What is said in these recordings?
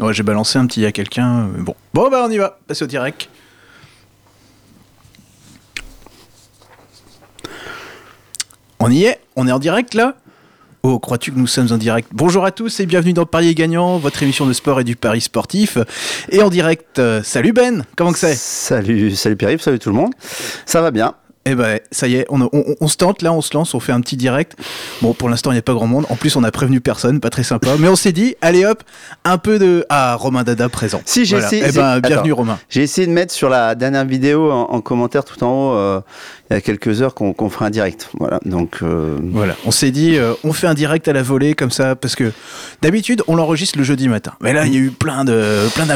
Ouais, j'ai balancé un petit à quelqu'un. euh, Bon. Bon, bah, on y va. Passe au direct. On y est On est en direct là Oh, crois-tu que nous sommes en direct? Bonjour à tous et bienvenue dans Parier Gagnant, votre émission de sport et du pari sportif. Et en direct, euh, salut Ben, comment que c'est? Salut, salut Pierre-Yves, salut tout le monde. Ça va bien. Eh ben, ça y est, on, on- on se tente là, on se lance, on fait un petit direct. Bon, pour l'instant, il n'y a pas grand monde. En plus, on a prévenu personne, pas très sympa. Mais on s'est dit, allez hop, un peu de. Ah, Romain Dada présent. Si, j'ai Voilà. essayé- Eh ben, bienvenue attends. Romain. J'ai essayé de mettre sur la dernière vidéo en, en commentaire tout en haut, euh, il y a quelques heures, qu'on qu'on fera un direct. Voilà, donc euh, Voilà, on s'est dit, euh, on fait un direct à la volée comme ça, parce que d'habitude, on l'enregistre le jeudi matin. Mais là, il y a eu plein de plein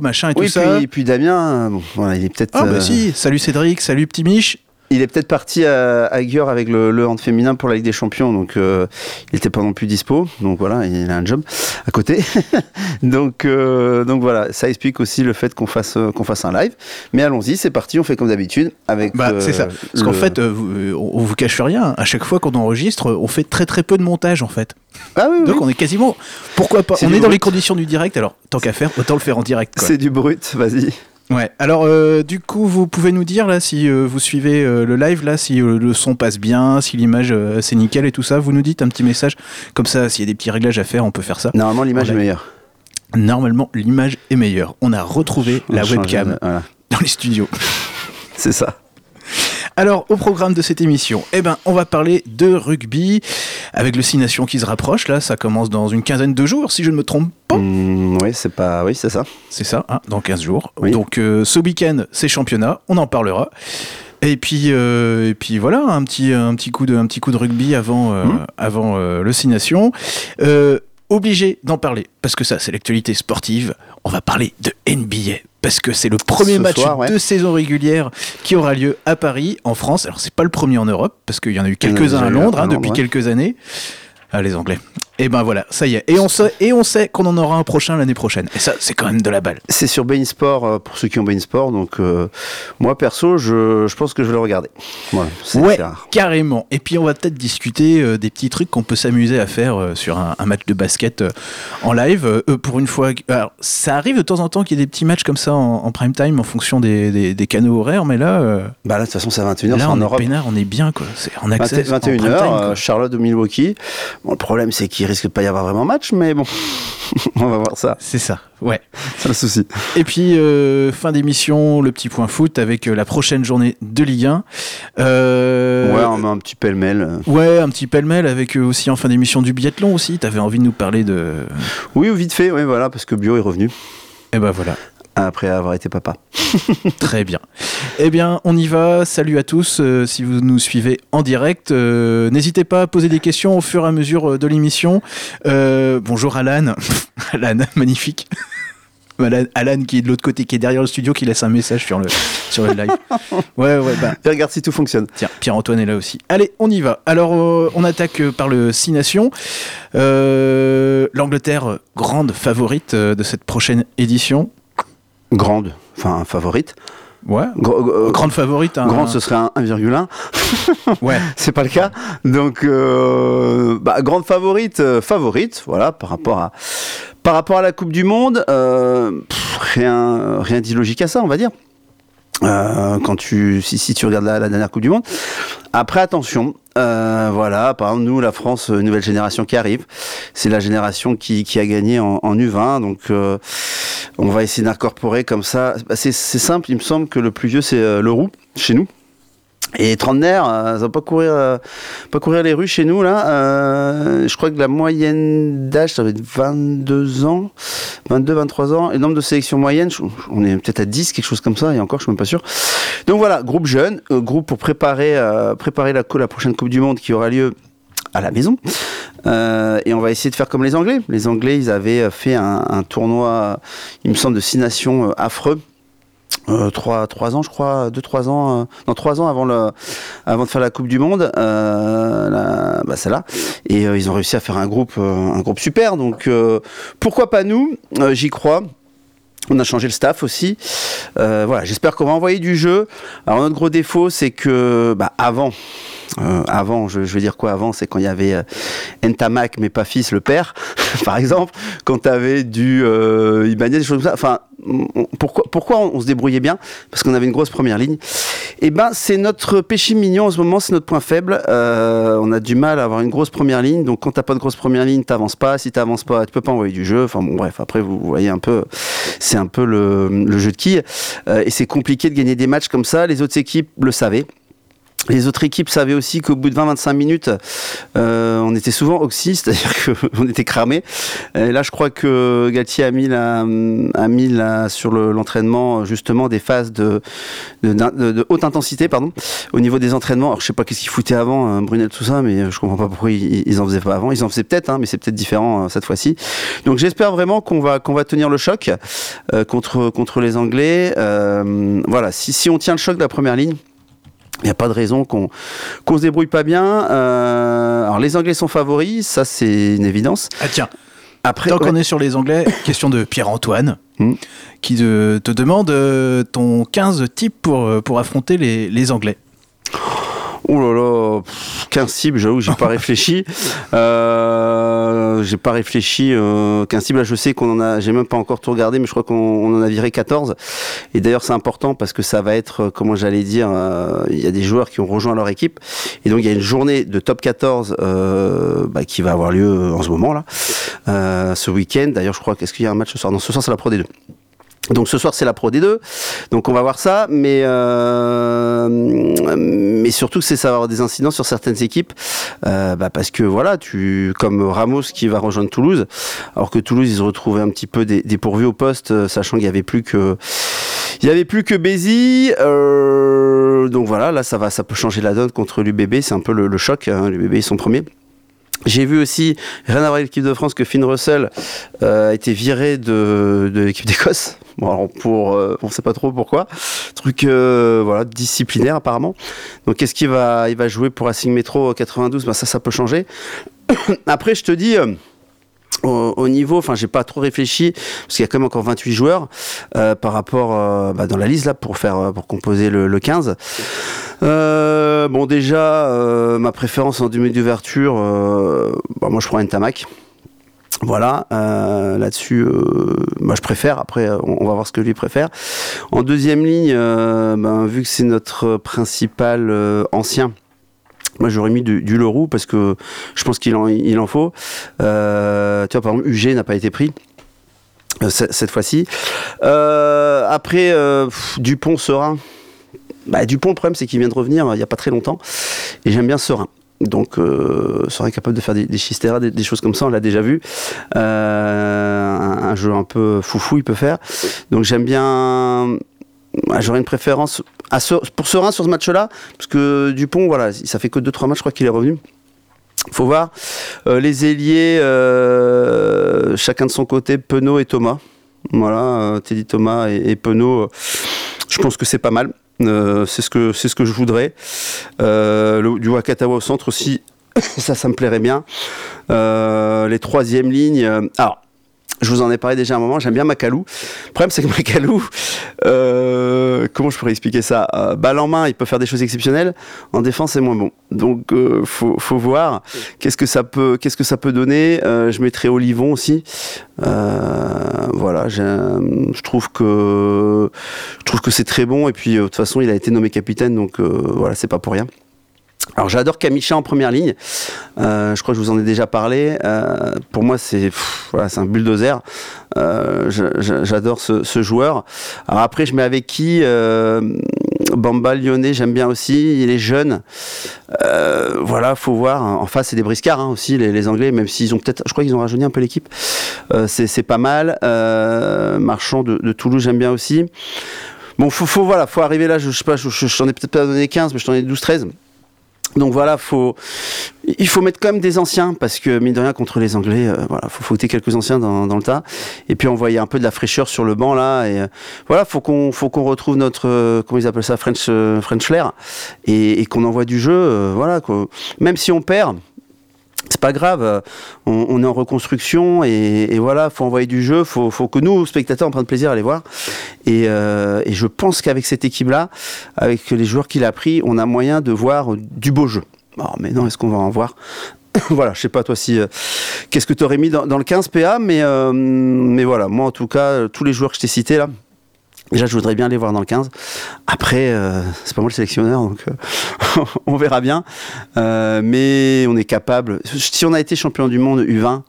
machin et oui, tout ça. puis, puis Damien, euh, bon, voilà, il est peut-être. Ah, bah si, salut Cédric, salut Petit Mich. Il est peut-être parti à, à avec le, le hand féminin pour la Ligue des Champions, donc euh, il n'était pas non plus dispo. Donc voilà, il a un job à côté. donc, euh, donc voilà, ça explique aussi le fait qu'on fasse, euh, qu'on fasse un live. Mais allons-y, c'est parti, on fait comme d'habitude. Avec, Bah, euh, c'est ça. Parce qu'en fait, euh, vous- euh, on, vous cache rien. À chaque fois qu'on enregistre, on fait très très peu de montage en fait. Ah oui, oui. Donc on est quasiment. Pourquoi pas? On est dans les conditions du direct, alors tant qu'à faire, autant le faire en direct. C'est du brut, vas-y. Ouais. Alors euh, du coup, vous pouvez nous dire là si euh, vous suivez euh, le live là, si le son passe bien, si l'image c'est nickel et tout ça. Vous nous dites un petit message comme ça. S'il y a des petits réglages à faire, on peut faire ça. Normalement, l'image est meilleure. Normalement, l'image est meilleure. On a retrouvé On la webcam de- Voilà, dans les studios. c'est ça. Alors, au programme de cette émission, eh ben, on va parler de rugby avec le 6 Nations qui se rapproche. Là, ça commence dans une quinzaine de jours, si je ne me trompe pas. Mmh, oui, c'est pas. Oui, c'est ça. C'est ça, hein, dans 15 jours. Oui. Donc, euh, ce week-end, c'est championnat, on en parlera. Et puis, euh, et puis voilà, un petit, un, petit coup de, un petit coup de rugby avant, euh, Mhm. avant le 6 Nations. Euh, obligé d'en parler, parce que ça, c'est l'actualité sportive. On va parler de NBA, parce que c'est le premier Ce match soir, ouais. de saison régulière qui aura lieu à Paris, en France. Alors, c'est pas le premier en Europe, parce qu'il y en a eu a quelques-uns à Londres hein, depuis quelques années. Ah, les Anglais. Et ben voilà, ça y est. Et on sait, et on sait qu'on en aura un prochain l'année prochaine. Et ça, c'est quand même de la balle. C'est sur Bein Sport euh, pour ceux qui ont Bein Sport. Donc, euh, moi perso, je, je pense que je vais le regarder. Voilà, Ouais, carrément. Et puis on va peut-être discuter euh, des petits trucs qu'on peut s'amuser à faire euh, sur un, un match de basket en live. Pour une fois, alors, ça arrive de temps en temps qu'il y ait des petits matchs comme ça en, en prime time en fonction des, des, des canaux horaires, mais là, Bah là, de toute façon, c'est à 21h, c'est là en on est Europe. on est bien quoi. C'est en accès. 21h, euh, Charlotte ou Milwaukee. Bon, le problème, c'est qu'il risque de pas y avoir vraiment match, mais bon, on va voir ça. c'est ça, ouais. C'est le souci. Et puis, euh, fin d'émission, le petit point foot avec euh, la prochaine journée de Ligue 1. Euh, Ouais, on met un petit pêle-mêle. Ouais, un petit pêle-mêle avec aussi en fin d'émission du biathlon aussi. T'avais envie de nous parler de. Oui, ou vite fait, oui, voilà, parce que Bio est revenu Eh ben voilà. Après avoir été papa. Très bien. Eh bien, on y va. Salut à tous. euh, si vous nous suivez en direct, euh, n'hésitez pas à poser des questions au fur et à mesure euh, de l'émission. Euh, bonjour Alan. Alan, magnifique. Alan, Alan qui est de l'autre côté, qui est derrière le studio, qui laisse un message sur le, sur le live. Ouais, ouais, bah. Et regarde si tout fonctionne. Tiens, Pierre-Antoine est là aussi. Allez, on y va. Alors, euh, on attaque par le 6 Nations. Euh, L'Angleterre, grande favorite de cette prochaine édition. Grande, enfin favorite. Ouais. Euh, Grande favorite. hein. Grande, ce serait un 1,1. Ouais. c'est pas le cas. Donc, euh, bah, grande favorite, euh, favorite, voilà, par rapport à, par rapport à la Coupe du Monde, euh, pff, rien, rien d'illogique à ça, on va dire. Euh, quand tu, si, si tu regardes la, la dernière Coupe du Monde. Après, attention, euh, voilà, par exemple, nous, la France, euh, nouvelle génération qui arrive, c'est la génération qui, qui a gagné en, en U20, donc euh, on va essayer d'incorporer comme ça. Bah, C'est simple, il me semble que le plus vieux, c'est le chez nous. Et trentenaire, euh, ça va pas courir, euh, pas courir les rues chez nous là. Euh, je crois que la moyenne d'âge, ça va être 22 ans, 22, 23 ans. Et le nombre de sélections moyennes, on est peut-être à 10, quelque chose comme ça. Et encore, je suis même pas sûr. Donc voilà, groupe jeune, groupe pour préparer, préparer la, prochaine Coupe du Monde qui aura lieu à la maison. Et on va essayer de faire comme les Anglais. Les Anglais, ils avaient fait un, un tournoi, il me semble, de six nations affreux. Euh, trois, trois ans, je crois, deux, trois ans, euh, non, trois ans avant le, avant de faire la Coupe du Monde, euh, bah, celle-là. Et euh, ils ont réussi à faire un groupe, euh, un groupe super. Donc, euh, pourquoi pas nous? J'y crois. On a changé le staff aussi. Voilà, j'espère qu'on va envoyer du jeu. Alors notre gros défaut, c'est que bah, avant, euh, avant, je, je veux dire quoi avant, c'est quand il y avait euh, Ntamak mais pas fils le père, par exemple. quand t'avais du euh, Ibanez, des choses comme ça. Enfin, pourquoi, pourquoi on, se débrouillait bien? Parce qu'on avait une grosse première ligne. Et eh ben, c'est notre péché mignon en ce moment, c'est notre point faible. Euh, on a du mal à avoir une grosse première ligne. Donc, quand t'as pas de grosse première ligne, t'avances pas. Si t'avances pas, tu peux pas envoyer du jeu. Enfin, bon, bref, après, vous voyez un peu, c'est un peu le, jeu de qui. Euh, et c'est compliqué de gagner des matchs comme ça. Les autres équipes le savaient. Les autres équipes savaient aussi qu'au bout de 20-25 minutes, euh, on était souvent oxy, c'est-à-dire qu'on était cramé. Là, je crois que Galtier a mis, la, sur l'entraînement justement des phases de, haute intensité, pardon, au niveau des entraînements. Alors, je sais pas qu'est-ce qu'ils foutaient avant, hein, Brunel, tout ça, mais je comprends pas pourquoi ils, ils en faisaient pas avant. Ils en faisaient peut-être, hein, mais c'est peut-être différent euh, cette fois-ci. Donc, j'espère vraiment qu'on va qu'on va tenir le choc euh, contre contre les Anglais. Voilà, si on tient le choc de la première ligne. Il n'y a pas de raison qu'on qu'on se débrouille pas bien. Euh, alors les Anglais sont favoris, ça c'est une évidence. Ah tiens, après, tant qu'on est sur les Anglais, question de Pierre-Antoine, hmm. qui te, te demande euh, ton 15 types pour, euh, pour affronter les, les Anglais. Oh là là, 15 cibles, j'avoue, j'ai pas réfléchi. Euh, j'ai pas réfléchi. Euh, 15 cibles, là, je sais qu'on en a, j'ai même pas encore tout regardé, mais je crois qu'on en a viré 14. Et d'ailleurs, c'est important parce que ça va être, euh, comment j'allais dire, euh, il y a des joueurs qui ont rejoint leur équipe. Et donc, il y a une journée de top 14 euh, bah, qui va avoir lieu en ce moment, là, ce week-end. D'ailleurs, je crois qu'est-ce qu'il y a un match ce soir? Non, ce soir, c'est la Pro D2. Donc ce soir c'est la Pro D2, donc on va voir ça, mais euh, mais surtout c'est ça avoir des incidents sur certaines équipes, euh, bah parce que voilà, tu comme Ramos qui va rejoindre Toulouse, alors que Toulouse ils se retrouvaient un petit peu dépourvus au poste, euh, sachant qu'il y avait plus que il y avait plus que Bézi, donc voilà, là ça va, ça peut changer la donne contre l'UBB, c'est un peu le, choc, hein, l'UBB ils sont premiers. J'ai vu aussi, rien à voir avec l'équipe de France, que Finn Russell euh, a été viré de, de l'équipe d'Écosse. Bon, alors pour, euh, on sait pas trop pourquoi. Truc, euh, voilà, disciplinaire apparemment. Donc, qu'est-ce qu'il va, il va jouer pour Racing Metro 92 ben, ça, ça peut changer. Après, je te dis. Euh, au, niveau, enfin, j'ai pas trop réfléchi parce qu'il y a quand même encore 28 joueurs euh, par rapport bah, dans la liste là pour faire pour composer le, le 15. Euh, bon, déjà, ma préférence en demi d'ouverture, bah, moi je prends Ntamak. Voilà, euh, là-dessus, euh, moi je préfère. Après, on, va voir ce que lui préfère. En deuxième ligne, euh, ben, vu que c'est notre principal ancien, moi j'aurais mis du, du, Leroux parce que je pense qu'il en, il en faut. tu vois, par exemple, UG n'a pas été pris. Cette fois-ci. après, Dupont, Serein. Bah, Dupont, le problème, c'est qu'il vient de revenir il n'y a pas très longtemps. Et j'aime bien Serein. Donc, euh, serait capable de faire des, des des, choses comme ça, on l'a déjà vu. Euh, un, jeu un peu foufou, il peut faire. Donc, j'aime bien. J'aurais une préférence pour Serein sur ce match-là, parce que Dupont, voilà, ça fait que 2-3 matchs, je crois qu'il est revenu. Faut voir. Euh, les ailiers, chacun de son côté, Penaud et Thomas. Voilà, Teddy Thomas et, et Penaud, je pense que c'est pas mal. Euh, c'est ce que c'est ce que je voudrais. Euh, du Wakatawa au centre aussi, ça, ça me plairait bien. Euh, les troisièmes lignes. alors, je vous en ai parlé déjà un moment, j'aime bien Macalou. Le problème, c'est que Macalou, euh, comment je pourrais expliquer ça euh, Balle en main, il peut faire des choses exceptionnelles. En défense, c'est moins bon. Donc, euh, faut, faut, voir qu'est-ce que ça peut, qu'est-ce que ça peut donner. Euh, je mettrai Olivon aussi. Euh, voilà, je trouve que je trouve que c'est très bon. Et puis, de toute façon, il a été nommé capitaine, donc voilà, c'est pas pour rien. Alors j'adore Kamicha en première ligne. Euh, je crois que je vous en ai déjà parlé. Euh, pour moi, c'est voilà, c'est un bulldozer. Euh, j'adore ce, joueur. Alors après, je mets avec qui Bamba Lyonnais, j'aime bien aussi. Il est jeune. voilà, faut voir. En face, c'est des briscards hein, aussi, les, Anglais, même s'ils ont peut-être. Je crois qu'ils ont rajeuni un peu l'équipe. c'est pas mal. Marchand de, Toulouse, j'aime bien aussi. Bon, faut, faut, voilà, faut arriver là. Je, je sais pas, je, je, je ai peut-être pas donné 15, mais je t'en ai 12-13. Donc voilà, il faut mettre quand même des anciens parce que mine de rien contre les Anglais, euh, voilà, faut foutre quelques anciens dans, le tas et puis envoyer un peu de la fraîcheur sur le banc là et euh, voilà, faut qu'on faut qu'on retrouve notre euh, comment ils appellent ça French euh, French et, qu'on envoie du jeu. Même si on perd, c'est pas grave, euh, on, on, est en reconstruction et, et, voilà, faut envoyer du jeu, faut, faut que nous, spectateurs, on prenne plaisir à les voir. Et, euh, et je pense qu'avec cette équipe-là, avec les joueurs qu'il a pris, on a moyen de voir du beau jeu. Oh, mais non, est-ce qu'on va en voir voilà, je sais pas toi si qu'est-ce que tu aurais mis dans, le 15 PA, mais mais voilà, moi en tout cas, tous les joueurs que je t'ai cités là, Déjà, je voudrais bien les voir dans le 15. Après, c'est pas moi le sélectionneur, donc on verra bien. mais on est capable. Si on a été champion du monde U20,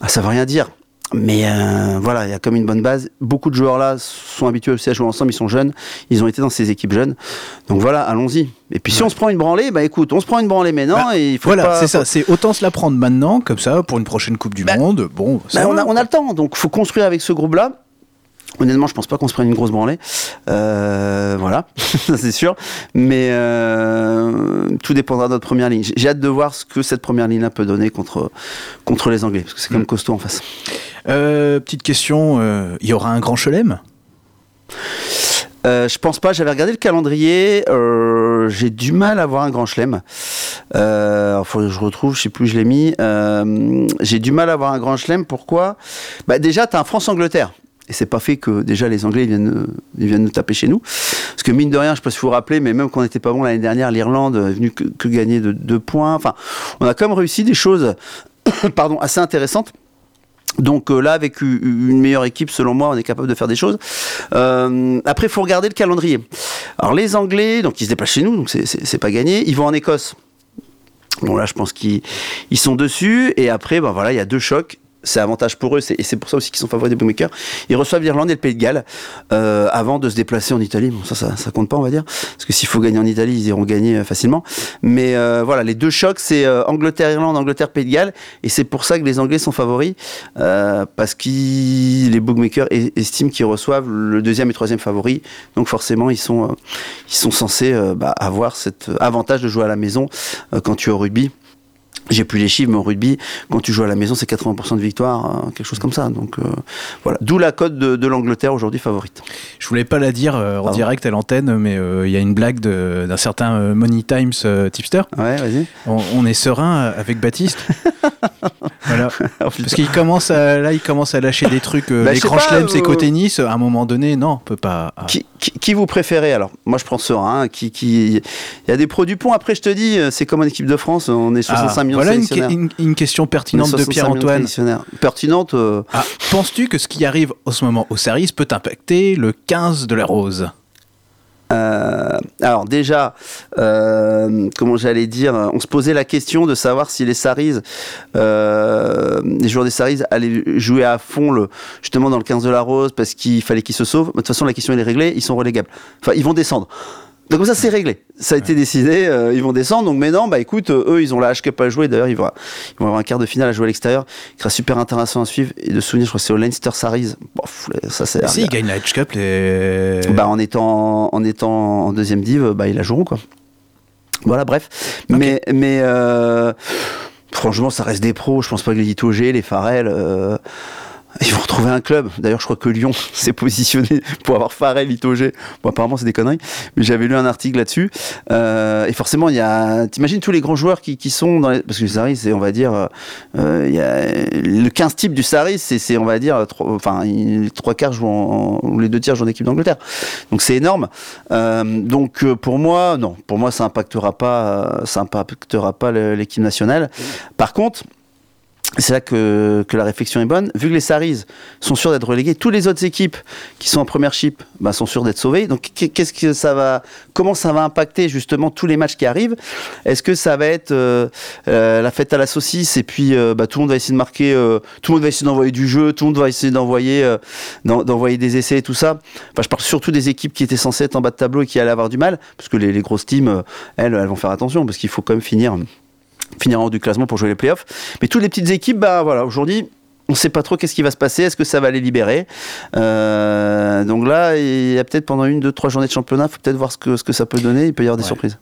ah, ça veut rien dire. Mais euh, voilà, il y a comme une bonne base. Beaucoup de joueurs là sont habitués aussi à jouer ensemble, ils sont jeunes, ils ont été dans ces équipes jeunes. Donc voilà, allons-y. Et puis si on se prend une branlée, bah écoute, on se prend une branlée maintenant bah, et il faut Voilà, c'est ça, c'est autant se la prendre maintenant, comme ça, pour une prochaine Coupe du bah, Monde. Bon, on, a, on a le temps, donc faut construire avec ce groupe-là. Honnêtement, je pense pas qu'on se prenne une grosse branlée. Euh, voilà, ça c'est sûr. Mais euh, tout dépendra de notre première ligne. J'ai hâte de voir ce que cette première ligne-là peut donner contre, contre les Anglais, parce que c'est quand même mm. costaud en face. Euh, petite question, il y aura un grand chelem? Euh, je pense pas. J'avais regardé le calendrier. Euh, j'ai du mal à voir un grand chelem. Euh, faut que je retrouve. Je sais plus. Je l'ai mis. j'ai du mal à voir un grand chelem. Pourquoi? Bah déjà, t'as un France-Angleterre. Et c'est pas fait que déjà les Anglais viennent, viennent nous taper chez nous. Parce que mine de rien, je sais pas si vous vous rappelez, mais même quand on n'était pas bon l'année dernière, l'Irlande est venue que, gagner de deux points. Enfin, on a quand même réussi des choses, pardon, assez intéressantes. Donc euh, là, avec une meilleure équipe, selon moi, on est capable de faire des choses. Euh, après, il faut regarder le calendrier. Alors les Anglais, donc ils se déplacent chez nous, donc c'est pas gagné. Ils vont en Écosse. Bon là, je pense qu'ils sont dessus. Et après, ben voilà, il y a deux chocs c'est avantage pour eux, et c'est pour ça aussi qu'ils sont favoris des bookmakers. Ils reçoivent l'Irlande et le Pays de Galles euh, avant de se déplacer en Italie. Bon, ça, ça, ça, compte pas, on va dire, parce que s'il faut gagner en Italie, ils iront gagner euh, facilement. Mais euh, voilà, les deux chocs, c'est euh, Angleterre-Irlande, Angleterre-Pays de Galles, et c'est pour ça que les Anglais sont favoris, euh, parce que les bookmakers estiment qu'ils reçoivent le deuxième et troisième favori, donc forcément, ils sont, ils sont censés bah, avoir cet avantage de jouer à la maison quand tu es au rugby. J'ai plus les chiffres, mais au rugby, quand tu joues à la maison, c'est 80% de victoire, hein, quelque chose comme ça. Donc euh, voilà, d'où la cote de, l'Angleterre aujourd'hui favorite. Je voulais pas la dire euh, en direct à l'antenne, mais euh, il y a une blague d'un certain Money Times tipster. Ouais, vas-y. On, est serein avec Baptiste. voilà. Oh, Parce qu'il commence à là, il commence à lâcher des trucs. Bah, les grands chelems, c'est côté tennis. À un moment donné, non, on peut pas. Ah. Qui, vous préférez alors? Moi, je prends serein. Qui, qui... Il y a des produits ponts. Après, je te dis, c'est comme en équipe de France. On est 65 millions voilà une, question pertinente de Pierre-Antoine. Pertinente. Euh. Ah, penses-tu que ce qui arrive en ce moment au Saris peut impacter le 15 de la Rose? Euh, alors déjà, euh, comment j'allais dire, on se posait la question de savoir si les Saris, les joueurs des Saris allaient jouer à fond justement dans le 15 de la Rose parce qu'il fallait qu'ils se sauvent. De toute façon, la question est réglée, ils sont relégables. Enfin, ils vont descendre. Donc ça c'est réglé. Ça a été décidé, euh, ils vont descendre. Donc maintenant, bah écoute, euh, eux ils ont la H-Cup à jouer. D'ailleurs ils vont, ils vont avoir un quart de finale à jouer à l'extérieur, qui sera super intéressant à suivre. Et de souvenir, je crois que c'est au Leinster Saris. ça c'est. Si ils gagnent la H-Cup, les... bah en étant en étant en deuxième div, bah ils la joueront quoi. Voilà, bref. Mais mais euh, franchement, ça reste des pros. Je pense pas que les Itogé, les Farrell. Ils vont retrouver un club. D'ailleurs, je crois que Lyon s'est positionné pour avoir Farrell, Itogé. Bon, apparemment, c'est des conneries. Mais j'avais lu un article là-dessus. Euh, et forcément, il y a. T'imagines tous les grands joueurs qui, sont dans les... Parce que le Saris, c'est, on va dire. Euh, il y a le 15 type du Saris, c'est, on va dire. Enfin, les trois quarts jouent en, ou les deux tiers jouent en équipe d'Angleterre. Donc, c'est énorme. Euh, donc, euh, pour moi, non. Pour moi, ça impactera pas, ça impactera pas l'équipe nationale. Par contre, c'est là que, que, la réflexion est bonne. Vu que les Saris sont sûrs d'être relégués, toutes les autres équipes qui sont en première chip bah, sont sûres d'être sauvées. Donc, qu'est-ce que ça va, comment ça va impacter justement tous les matchs qui arrivent? Est-ce que ça va être euh, euh, la fête à la saucisse et puis euh, bah, tout le monde va essayer de marquer, tout le monde va essayer d'envoyer du jeu, tout le monde va essayer d'envoyer, d'envoyer des essais et tout ça? Enfin, je parle surtout des équipes qui étaient censées être en bas de tableau et qui allaient avoir du mal, parce que les, les grosses teams, elles, elles vont faire attention parce qu'il faut quand même finir finir en haut du classement pour jouer les playoffs. Mais toutes les petites équipes, bah voilà, aujourd'hui, on ne sait pas trop qu'est-ce qui va se passer. Est-ce que ça va les libérer? Euh, Donc là, il y a peut-être pendant une, deux, trois journées de championnat, il faut peut-être voir ce que, ce que ça peut donner. Il peut y avoir des surprises.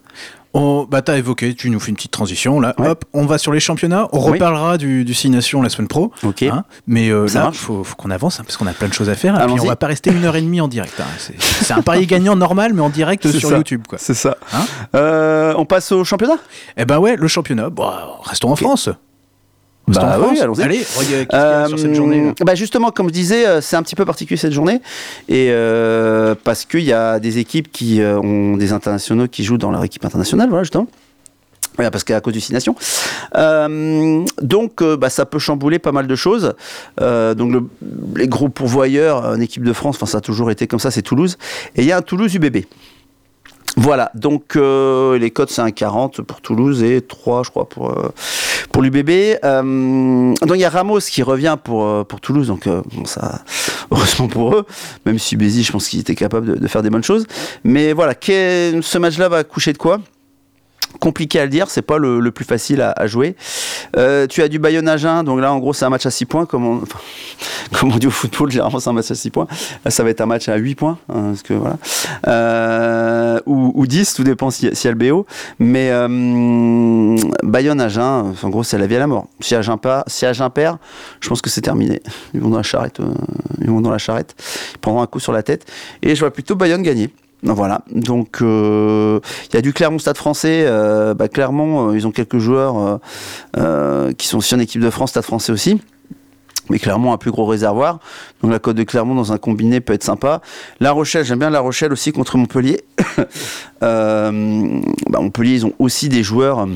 On, bah, t'as évoqué, tu nous fais une petite transition là. Hop, on va sur les championnats. On reparlera du, du Six Nations la semaine pro. Ok. Hein. mais euh, là, il faut, qu'on avance hein, parce qu'on a plein de choses à faire. Et puis on va pas rester une heure et demie en direct. Hein. C'est un pari gagnant normal, mais en direct sur YouTube. C'est ça. Euh, on passe au championnat? Eh ben ouais, le championnat. Bon, restons en France. Bah oui, allons-y. Allez, qu'est-ce sur cette journée euh, bah Justement, comme je disais, euh, c'est un petit peu particulier cette journée. Et euh, parce qu'il y a des équipes qui ont des internationaux qui jouent dans leur équipe internationale, voilà, justement. parce qu'à cause du Six. Euh, donc, euh, bah, ça peut chambouler pas mal de choses. Euh, donc, le- les gros pourvoyeurs en équipe de France, enfin, ça a toujours été comme ça, c'est Toulouse. Et il y a un Toulouse UBB. Voilà, donc euh, les codes c'est un 40 pour Toulouse et 3 je crois pour, euh, pour l'UBB. Euh, donc il y a Ramos qui revient pour, euh, pour Toulouse, donc bon, ça, heureusement pour eux, même si Bézi je pense qu'il était capable de, de faire des bonnes choses. Mais voilà, ce match-là va coucher de quoi? Compliqué à le dire, c'est pas le, le plus facile à, à jouer. Euh, tu as du Bayonne Agen, donc là en gros c'est un match à 6 points, comme on, enfin, comme dit au football, généralement c'est un match à 6 points. Là ça va être un match à 8 points, hein, parce que voilà. Euh, ou, ou 10, tout dépend si, si y a le BO. Mais euh, Bayonne Agen, en gros c'est la vie à la mort. Si Agen, pas, si Agen perd, je pense que c'est terminé. Ils vont dans la charrette, ils vont dans la charrette, ils prendront un coup sur la tête. Et je vois plutôt Bayonne gagner. Voilà, donc euh, il y a du Clermont Stade français. euh, bah, Clermont, euh, ils ont quelques joueurs euh, qui sont aussi en équipe de France, Stade français aussi. Mais Clermont a un plus gros réservoir. Donc la cote de Clermont dans un combiné peut être sympa. La Rochelle, j'aime bien La Rochelle aussi contre Montpellier. Bah, Montpellier, ils ont aussi des joueurs.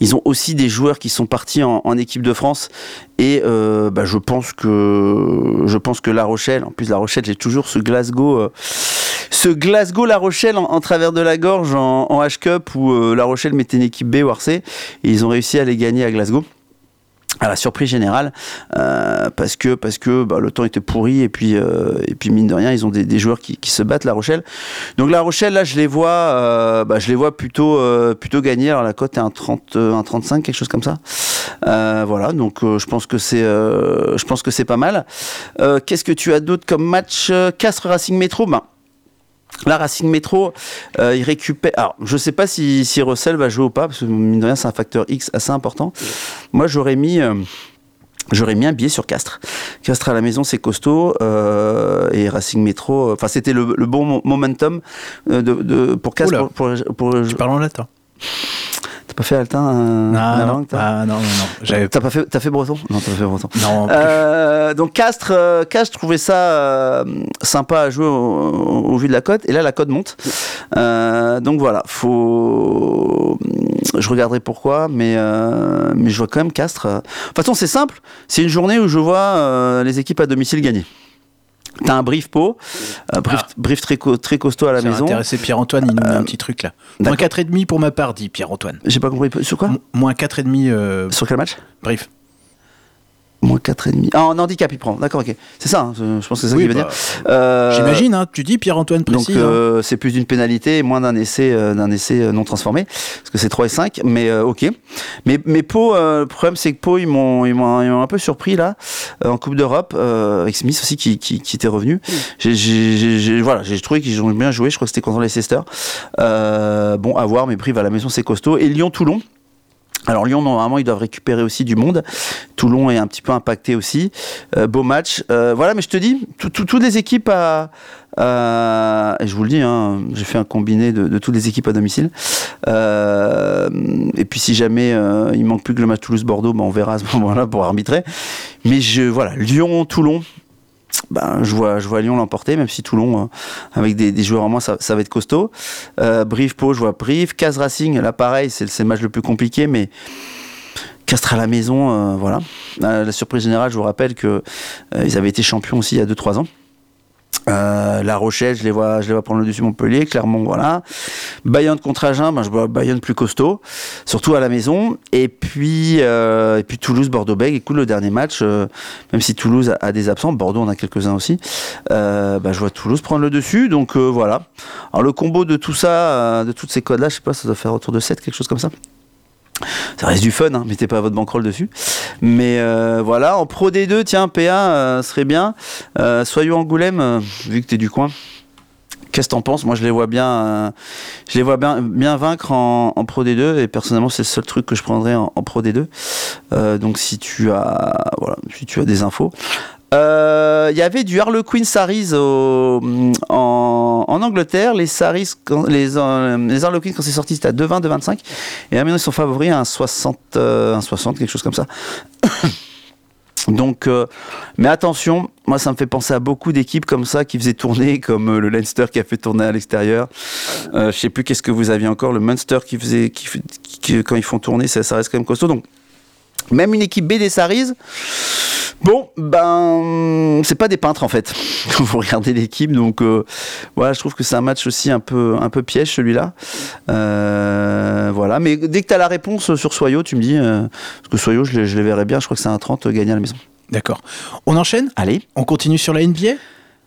Ils ont aussi des joueurs qui sont partis en, équipe de France et bah, je pense que je pense que La Rochelle, en plus La Rochelle, j'ai toujours ce Glasgow, ce Glasgow La Rochelle en, travers de la gorge en, en H Cup où euh, La Rochelle mettait une équipe B ou RC et ils ont réussi à les gagner à Glasgow. À la surprise générale euh, parce que bah, le temps était pourri et puis euh, puis mine de rien ils ont des, joueurs qui, se battent La Rochelle. Donc La Rochelle là je les vois bah, je les vois plutôt gagner. Alors la cote est un 30 euh, un 35 quelque chose comme ça. Voilà. Donc je pense que c'est pas mal. Qu'est-ce que tu as d'autre comme match Castres Racing Métro ben Là, Racing Métro, euh, il récupère. Alors, je sais pas si, si Russell va jouer ou pas, parce que mine de rien, c'est un facteur X assez important. Moi, j'aurais mis. euh, J'aurais mis un billet sur Castres. Castres à la maison, c'est costaud. euh, et Racing Métro, enfin, c'était le, le bon mo- momentum de, de- pour Castres. Oula. Pour, pour, pour- Tu parles en latin. T'as pas fait Altin euh, Ah, non, ah, non, non, non. T'as pas fait, t'as fait breton? Non, t'as pas fait breton. Non, Euh, donc Castres, euh, Castres trouvait ça euh, sympa à jouer au, au vu de la cote, et là la cote monte. Euh, donc voilà, faut. Je regarderai pourquoi, mais euh, mais je vois quand même Castres. De toute façon, c'est simple. C'est une journée où je vois les équipes à domicile gagner. T'as un brief pot, un brief, Ah. brief très, co- très costaud à la maison. intéressé Pierre-Antoine, il nous met un petit truc là. Moins d'accord. 4,5 pour ma part, dit Pierre-Antoine. J'ai pas compris. Sur quoi M- Moins 4,5, euh, Sur quel match? Bref. Moins 4,5. Ah, en handicap, il prend. D'accord, ok. C'est ça, hein, je pense que c'est ça Oui, qu'il veut bah, dire. Euh, J'imagine, hein, tu dis Pierre-Antoine Donc précis. hein. euh, c'est plus d'une pénalité et moins d'un essai euh, d'un essai non transformé parce que c'est 3 et 5 mais euh, OK. Mais mais Pau euh, le problème c'est que Pau ils m'ont ils m'ont ils m'ont un peu surpris là en Coupe d'Europe euh, avec Smith aussi qui, qui, qui était revenu. J'ai j'ai- j'ai- j'ai- voilà, j'ai trouvé qu'ils ont bien joué, je crois que c'était contre Leicester. Euh, bon à voir mais Brive à la maison c'est costaud et Lyon Toulon alors Lyon, normalement, ils doivent récupérer aussi du monde. Toulon est un petit peu impacté aussi. Euh, beau match. Euh, voilà, mais je te dis, tout- tout- toutes les équipes à... et je vous le dis, hein, j'ai fait un combiné de, toutes les équipes à domicile. Euh, et puis si jamais il manque plus que le match Toulouse-Bordeaux, ben, on verra à ce moment-là pour arbitrer. Mais je, voilà, Lyon-Toulon, ben, je, vois, je vois Lyon l'emporter, même si Toulon, euh, avec des, joueurs en moins, ça, ça va être costaud. Euh, Brive, Pau, je vois Brive. Caz Racing, là pareil, c'est le match le plus compliqué, mais Castres à la maison, euh, voilà. Euh, la surprise générale, je vous rappelle que euh, avaient été champions aussi il y a 2-3 ans. Euh, la Rochelle, je les vois, prendre le dessus Montpellier, Clermont, voilà. Bayonne contre Agen, ben, je vois Bayonne plus costaud, surtout à la maison. Et puis, euh, Toulouse, Bordeaux-Bègles. Écoute, le dernier match, euh, même si Toulouse a, des absents, Bordeaux en a quelques-uns aussi. Ben, je vois Toulouse prendre le dessus, donc voilà. Alors le combo de tout ça, de toutes ces codes-là, je sais pas, ça doit faire autour de 7, quelque chose comme ça. Ça reste du fun, hein, mettez pas votre bankroll dessus. Mais euh, voilà, en Pro D2, tiens, PA euh, serait bien. Euh, Soyons Angoulême, euh, vu que tu es du coin. Qu'est-ce que t'en penses? Moi, je les vois bien, euh, je les vois bien, bien vaincre en, Pro D2 et personnellement, c'est le seul truc que je prendrais en, en Pro D2. Euh, donc, si tu as, voilà, si tu as des infos. Euh, Il y avait du Harlequin Saris au, en, Angleterre. Les Saris, euh, les Harlequins, quand c'est sorti, c'était à 2,20, 2,25. Et maintenant, ils sont favoris à un 60, euh, un 60, quelque chose comme ça. Donc, euh, mais attention, moi ça me fait penser à beaucoup d'équipes comme ça qui faisaient tourner, comme euh, le Leinster qui a fait tourner à l'extérieur. Euh, je sais plus qu'est-ce que vous aviez encore, le Munster qui faisait, quand ils font tourner, ça, ça reste quand même costaud. Donc, même une équipe B des Saris, bon, ben, c'est pas des peintres en fait. Quand vous regardez l'équipe, donc euh, voilà, je trouve que c'est un match aussi un peu, un peu piège celui-là. Euh, voilà, mais dès que tu as la réponse sur Soyo, tu me dis, euh, parce que Soyo, je les, je les verrais bien, je crois que c'est un 30 gagné à la maison. D'accord. On enchaîne? Allez. On continue sur la NBA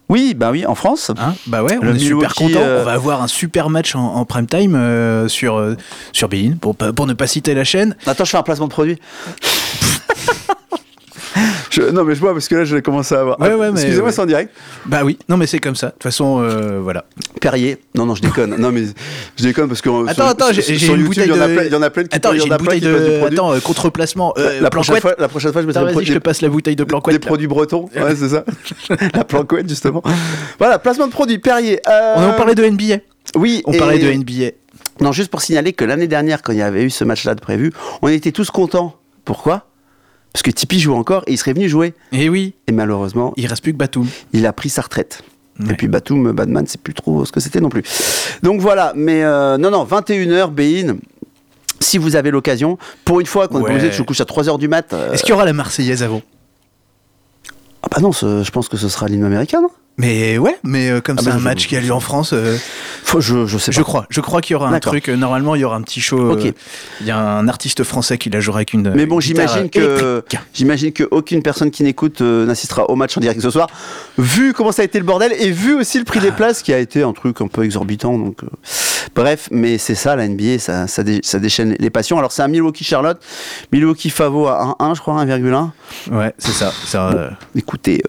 Oui, bah oui, en France. Hein? Bah ouais, on Le est super content. euh, On va avoir un super match en, en prime time euh, sur euh, sur Bein pour pour ne pas citer la chaîne. Attends, je fais un placement de produit. Je- non, mais je vois parce que là, je vais commencer à avoir. Ouais, ouais, mais- Excusez-moi, c'est en direct. Bah oui, non mais c'est comme ça. De toute façon, euh, voilà. Perrier. Non, non, je déconne. non, mais je déconne parce que. Attends, sur, attends, j'ai une YouTube, bouteille il y en a de- plein- il y en a plein qui Attends, il y en j'ai a une plein bouteille de. Attends, euh, contreplacement. Euh, la, prochaine fois, la prochaine fois, je des, vas-y, je te passe la bouteille de des planquette. là. produits bretons. Ouais, c'est ça. la planquette, justement. Voilà, placement de produit, Perrier. Euh, On en parlait de NBA. Oui, On parlait de NBA. Non, juste pour signaler que l'année dernière, quand il y avait eu ce match-là de prévu, on était tous contents. Pourquoi? Parce que Tipeee joue encore et il serait venu jouer. Et oui, Et malheureusement, il reste plus que Batum. il a pris sa retraite. Ouais. Et puis Batum, Batman, c'est plus trop ce que c'était non plus. Donc voilà, mais euh, non, non, 21h, Bein. Si vous avez l'occasion, pour une fois qu'on est Ouais. pas obligé de se coucher à 3h du mat. euh, Est-ce qu'il y aura la Marseillaise avant? Ah bah non, ce- je pense que ce sera l'hymne américain, non? Mais ouais, mais euh, comme Ah c'est bah, un je- match qui a lieu en France, euh, Faut, je, je sais pas. je crois. Je crois qu'il y aura un truc. euh, Normalement, il y aura un petit show. Il y a un artiste français qui la jouera avec une. Mais bon, j'imagine que j'imagine que aucune personne qui n'écoute n'assistera au match en direct ce soir, vu comment ça a été le bordel et vu aussi le prix des places qui a été un truc un peu exorbitant. Donc, bref, mais c'est ça la NBA, ça, ça, dé- ça déchaîne les passions. Alors c'est un Milwaukee Charlotte, Milwaukee Favo à 1,1 je crois 1,1. Ouais, c'est ça. ça Écoutez,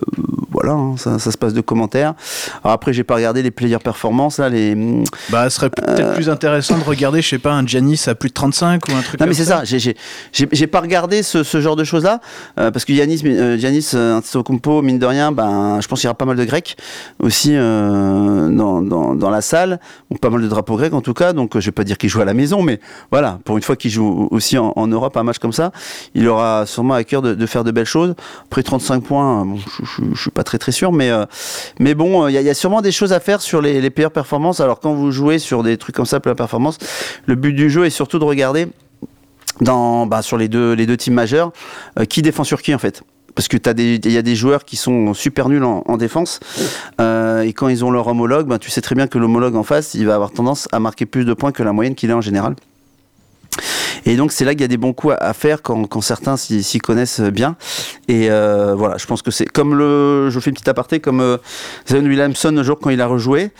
voilà, hein, ça, ça se passe de commentaires. Alors après, j'ai pas regardé les player performances là, les. Non bah, ce serait peut-être plus intéressant de regarder, je sais pas, un Giannis à plus de 35 ou un truc mais comme c'est ça. J'ai- pas regardé ce, ce genre de choses là parce que Yanis, euh, Giannis euh, Antetokounmpo, mine de rien, ben je pense qu'il y aura pas mal de Grecs aussi euh, dans, dans, dans la salle, ou pas mal de drapeaux grecs en tout cas. Donc euh, je vais pas dire qu'il joue à la maison, mais voilà, pour une fois qu'il joue aussi en, en Europe un match comme ça, il aura sûrement à cœur de, de faire de belles choses. Après 35 points, euh, bon, je, je- je suis pas très très sûr, mais euh, mais bon, il y, a- il y a sûrement des choses à faire sur les, les meilleures performances. Alors quand vous jouez sur des trucs comme ça, plein performance, le but du jeu est surtout de regarder dans, bah, sur les deux, les deux teams majeurs, euh, qui défend sur qui en fait parce que il y a des joueurs qui sont super nuls en, en défense euh, et quand ils ont leur homologue, ben, tu sais très bien que l'homologue en face, il va avoir tendance à marquer plus de points que la moyenne qu'il est en général. Et donc c'est là qu'il y a des bons coups à, à faire quand, quand certains s'y connaissent bien. Et euh, voilà, je pense que c'est comme le, je fais une petite aparté, comme euh, Zion Williamson le jour quand il a rejoué.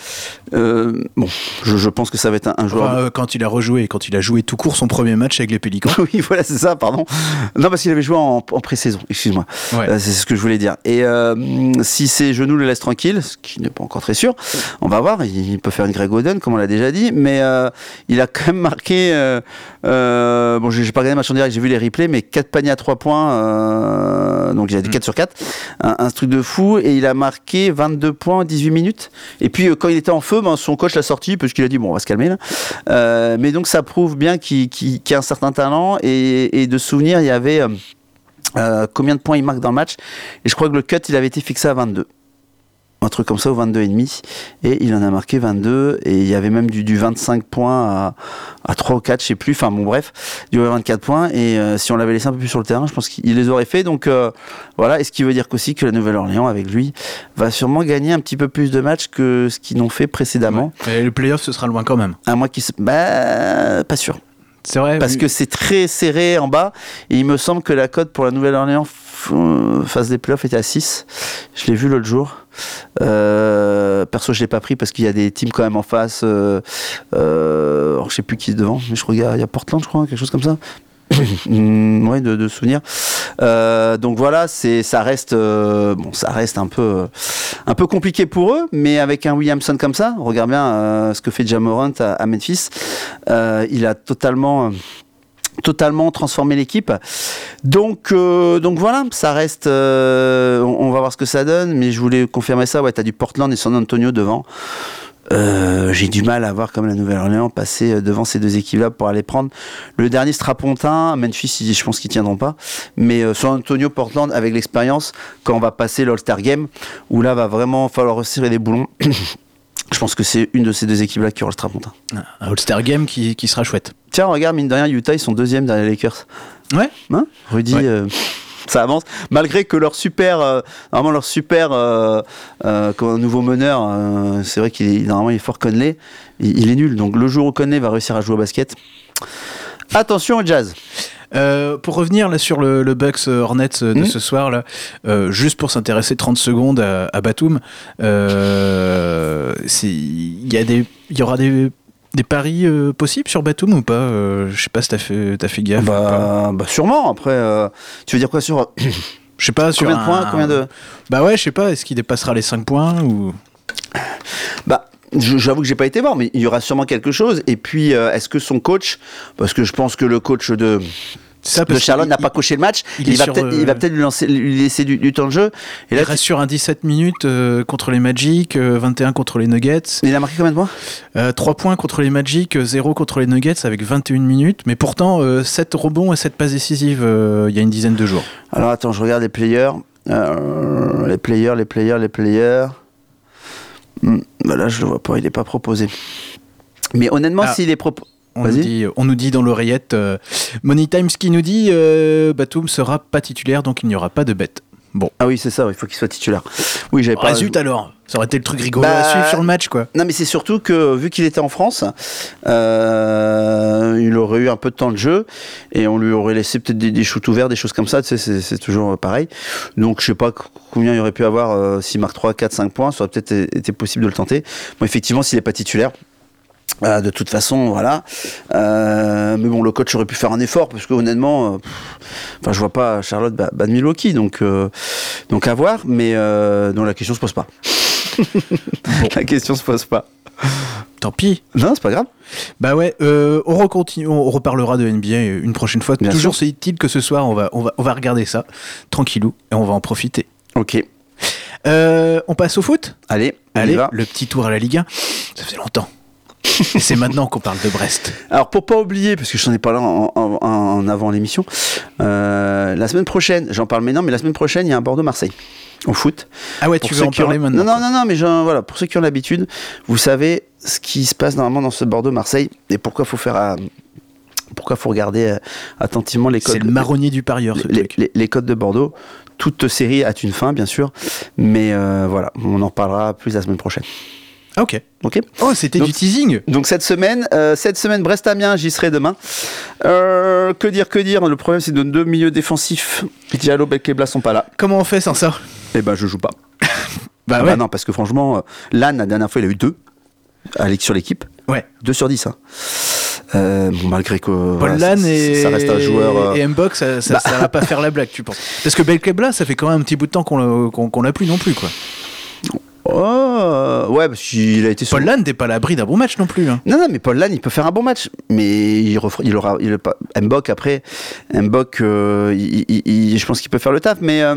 Euh, bon, je, je pense que ça va être un, un joueur. Enfin, euh, quand il a rejoué, quand il a joué tout court son premier match avec les Pélicans. oui, voilà, c'est ça, pardon. Non, parce qu'il avait joué en, en pré-saison, excuse-moi. Ouais. C'est ce que je voulais dire. Et si ses genoux le laissent tranquille, ce qui n'est pas encore très sûr, on va voir. Il, peut faire une Greg Oden, comme on l'a déjà dit, mais il a quand même marqué. Euh, euh, bon, j'ai pas regardé le match en direct, j'ai vu les replays, mais 4 paniers à 3 points, euh, donc il a dit 4 sur 4, un, un truc de fou, et il a marqué 22 points en 18 minutes. Et puis euh, quand il était en feu, ben, son coach l'a sorti, parce qu'il a dit bon, on va se calmer là. Euh, mais donc ça prouve bien qu'il qu'il- qu'il a un certain talent, et, et de souvenir, il y avait. combien de points il marque dans le match et je crois que le cut il avait été fixé à 22 un truc comme ça au 22 et demi et il en a marqué 22 et il y avait même du, du 25 points à, à 3 ou 4 je sais plus enfin bon bref du 24 points et euh, si on l'avait laissé un peu plus sur le terrain je pense qu'il les aurait fait donc euh, voilà et ce qui veut dire qu'aussi que la Nouvelle-Orléans avec lui va sûrement gagner un petit peu plus de matchs que ce qu'ils n'ont fait précédemment Et le playoff, ce sera loin quand même. à moins qu'ils se... bah pas sûr C'est vrai. parce que c'est très serré en bas. Et il me semble que la cote pour la Nouvelle-Orléans euh, phase des playoffs était à 6. Je l'ai vu l'autre jour. Euh, perso, je l'ai pas pris parce qu'il y a des teams quand même en face. Euh, euh, alors, je sais plus qui est devant, mais je regarde. Il y a Portland, je crois, quelque chose comme ça. Mm, ouais, de, de souvenirs. Euh, donc voilà, c'est ça reste euh, bon, ça reste un peu un peu compliqué pour eux, mais avec un Williamson comme ça, regarde bien euh, ce que fait Jamorant à, à Memphis. Euh, il a totalement totalement transformé l'équipe. Donc, euh, donc voilà, ça reste. euh, on, va voir ce que ça donne, mais je voulais confirmer ça. Ouais, t'as du Portland et San Antonio devant. Euh, j'ai du mal à voir comme la Nouvelle-Orléans passer devant ces deux équipes-là pour aller prendre le dernier Strapontin. Memphis, je pense qu'ils tiendront pas. Mais euh, San Antonio, Portland, avec l'expérience, quand on va passer l'All-Star Game, où là va vraiment falloir resserrer les boulons. Je pense que c'est une de ces deux équipes-là qui aura le Strapontin. Un All-Star Game qui, qui sera chouette. Tiens, regarde, mine de rien, Utah, ils sont deuxième derrière les Lakers. Ouais. Hein Rudy, Ouais. euh, ça avance. Malgré que leur super, euh, normalement leur super, euh, euh, comme un nouveau meneur, c'est vrai qu'il est, normalement il est fort Conley, il, il est nul. Donc le jour où Conley va réussir à jouer au basket, attention au jazz. Euh, pour revenir là sur le, le Bucks euh, Hornets euh, de Mhm. ce soir là, euh, juste pour s'intéresser 30 secondes à, à Batum, il y y aura des, des paris euh, possibles sur Batum ou pas Euh, Je sais pas si t'as fait, t'as fait gaffe. Bah, bah, sûrement. Après, euh, tu veux dire quoi sur Je sais pas sur combien de points, un- combien de Bah ouais, je sais pas. Est-ce qu'il dépassera les 5 points ou? Bah, je- j'avoue que j'ai pas été voir, mais il y aura sûrement quelque chose. Et puis, est-ce que son coach, parce que je pense que le coach de, ça parce Charlotte n'a pas coché le match, il va peut-être, euh, peut-être lui, lancer- lui laisser du, du temps de jeu. Et Il reste sur un 17 minutes euh, contre les Magic, euh, 21 contre les Nuggets, il a marqué combien de points? 3 points contre les Magic, 0 contre les Nuggets avec 21 minutes, mais pourtant 7 rebonds et 7 passes décisives euh, il y a une dizaine de jours. Alors attends, je regarde les players. Euh, les players, les players, les players. Hmm, bah là, je le vois pas, il est pas proposé. Mais honnêtement, Ah. s'il est proposé. On nous, Vas-y. dit, on nous dit dans l'oreillette, euh, Money Times qui nous dit euh, Batum sera pas titulaire donc il n'y aura pas de bête. Bon, Ah oui, c'est ça, il faut qu'il soit titulaire. Oui, j'avais pas. résulte alors, ça aurait été le truc rigolo Bah, à suivre sur le match quoi. Non, mais c'est surtout que vu qu'il était en France, euh, il aurait eu un peu de temps de jeu et on lui aurait laissé peut-être des, des shoots ouverts, des choses comme ça. Tu sais, c'est, toujours euh, pareil. Donc, je sais pas combien il aurait pu avoir euh, s'il marque 3, 4, 5 points. Ça aurait peut-être été possible de le tenter. Bon, effectivement, s'il n'est pas titulaire. Euh, de toute façon, voilà. Euh, mais bon, le coach aurait pu faire un effort parce que honnêtement, euh, enfin, je vois pas Charlotte bat de Milwaukee, donc euh, donc à voir. Mais non, la question se pose pas. La question se pose pas. Tant pis. Non, c'est pas grave. Bah ouais, on, recontinue, on reparlera de NBA une prochaine fois. Bien Toujours c'est il que ce soir on va, on, va, on va regarder ça tranquillou et on va en profiter. Ok. On passe au foot? Allez, on y Allez, va. le petit tour à la Ligue 1. Ça faisait longtemps. Et c'est maintenant qu'on parle de Brest. Alors pour pas oublier, parce que je t'en ai parlé en, en- en avant l'émission, euh, la semaine prochaine, j'en parle maintenant, mais la semaine prochaine, il y a un Bordeaux-Marseille au foot. Ah ouais, Pour tu veux en qui ont- parler maintenant Non, non, non, mais voilà, pour ceux qui ont l'habitude, vous savez ce qui se passe normalement dans ce Bordeaux-Marseille et pourquoi faut faire, euh, pourquoi faut regarder euh, attentivement les codes. C'est le marronnier du parieur, ce les, truc. les- les codes de Bordeaux. Toute série a une fin, bien sûr, mais euh, voilà, on en parlera plus la semaine prochaine. Ah, ok. Ok. Oh, c'était du teasing. Donc cette semaine, euh, cette semaine Brest-Amiens, j'y serai demain. Euh, que dire, que dire? Le problème, c'est nos deux milieux défensifs, Diallo, Belkebla sont pas là. Comment on fait sans ça? Eh ben, je joue pas. Bah Ah ouais. bah non, parce que franchement, euh, Lannes, la dernière fois, il a eu deux sur l'équipe. Ouais. 2 sur 10. Hein. Euh, bon, malgré que. Paul voilà, ça, et, ça reste un joueur. euh, et Mbok, ça, ça, bah. ça va pas faire la blague, tu penses? Parce que Belkebla, ça fait quand même un petit bout de temps qu'on l'a qu'on- qu'on l'a plus non plus, quoi. Oh, ouais, parce qu'il a été sur. Paul Lann n'est pas à l'abri d'un bon match non plus. hein. Non, non, mais Paul Lann, il peut faire un bon match. Mais il, refera- il aura. Il, pas, Mbok, après. Mbok, euh, il- il- il- je pense qu'il peut faire le taf. Mais euh,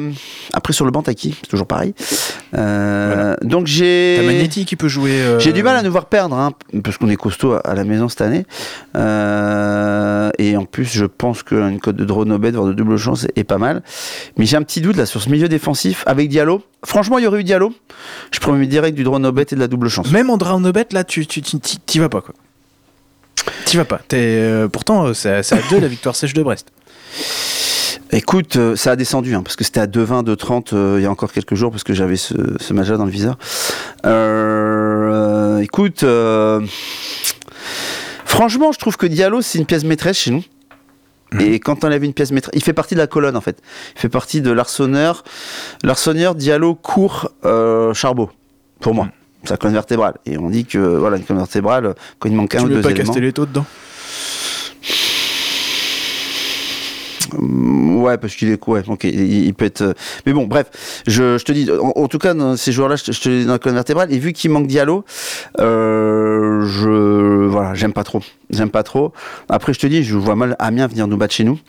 après, sur le banc, t'as qui? C'est toujours pareil. Euh, Donc, j'ai. T'as Magnetti qui peut jouer. euh, J'ai du mal à nous voir perdre, hein, parce qu'on est costaud à- à la maison cette année. Euh, et en plus, je pense qu'une cote de drone au bet, voire de double chance, est, pas mal. Mais j'ai un petit doute là sur ce milieu défensif avec Diallo. Franchement, il y aurait eu Diallo. Je promets direct du drone au bet et de la double chance. Même en Draunobet, là, tu tu- tu- t'y vas pas, quoi. T'y vas pas. Euh, pourtant, c'est à à deux la victoire sèche de Brest. Écoute, euh, ça a descendu, hein, parce que c'était à 2,20, 2,30 euh, il y a encore quelques jours, parce que j'avais ce, ce match-là dans le viseur. Euh, écoute, franchement, je trouve que Diallo, c'est une pièce maîtresse chez nous. Et quand on avait une pièce maîtresse, il fait partie de la colonne en fait. Il fait partie de l'arçonneur. L'arçonneur Diallo court Charbot, pour moi. Sa colonne vertébrale. Et on dit que voilà, une colonne vertébrale, quand il manque un tu ou deux pas éléments. Castelletto dedans? Ouais, parce qu'il est ouais, ok, il, peut être. euh, Mais bon, bref, je, je te dis, en, tout cas, ces joueurs-là, je, te- je te dis dans la colonne vertébrale, et vu qu'il manque Diallo, euh, je voilà, j'aime pas trop, j'aime pas trop. Après, je te dis, je vois mal Amiens venir nous battre chez nous,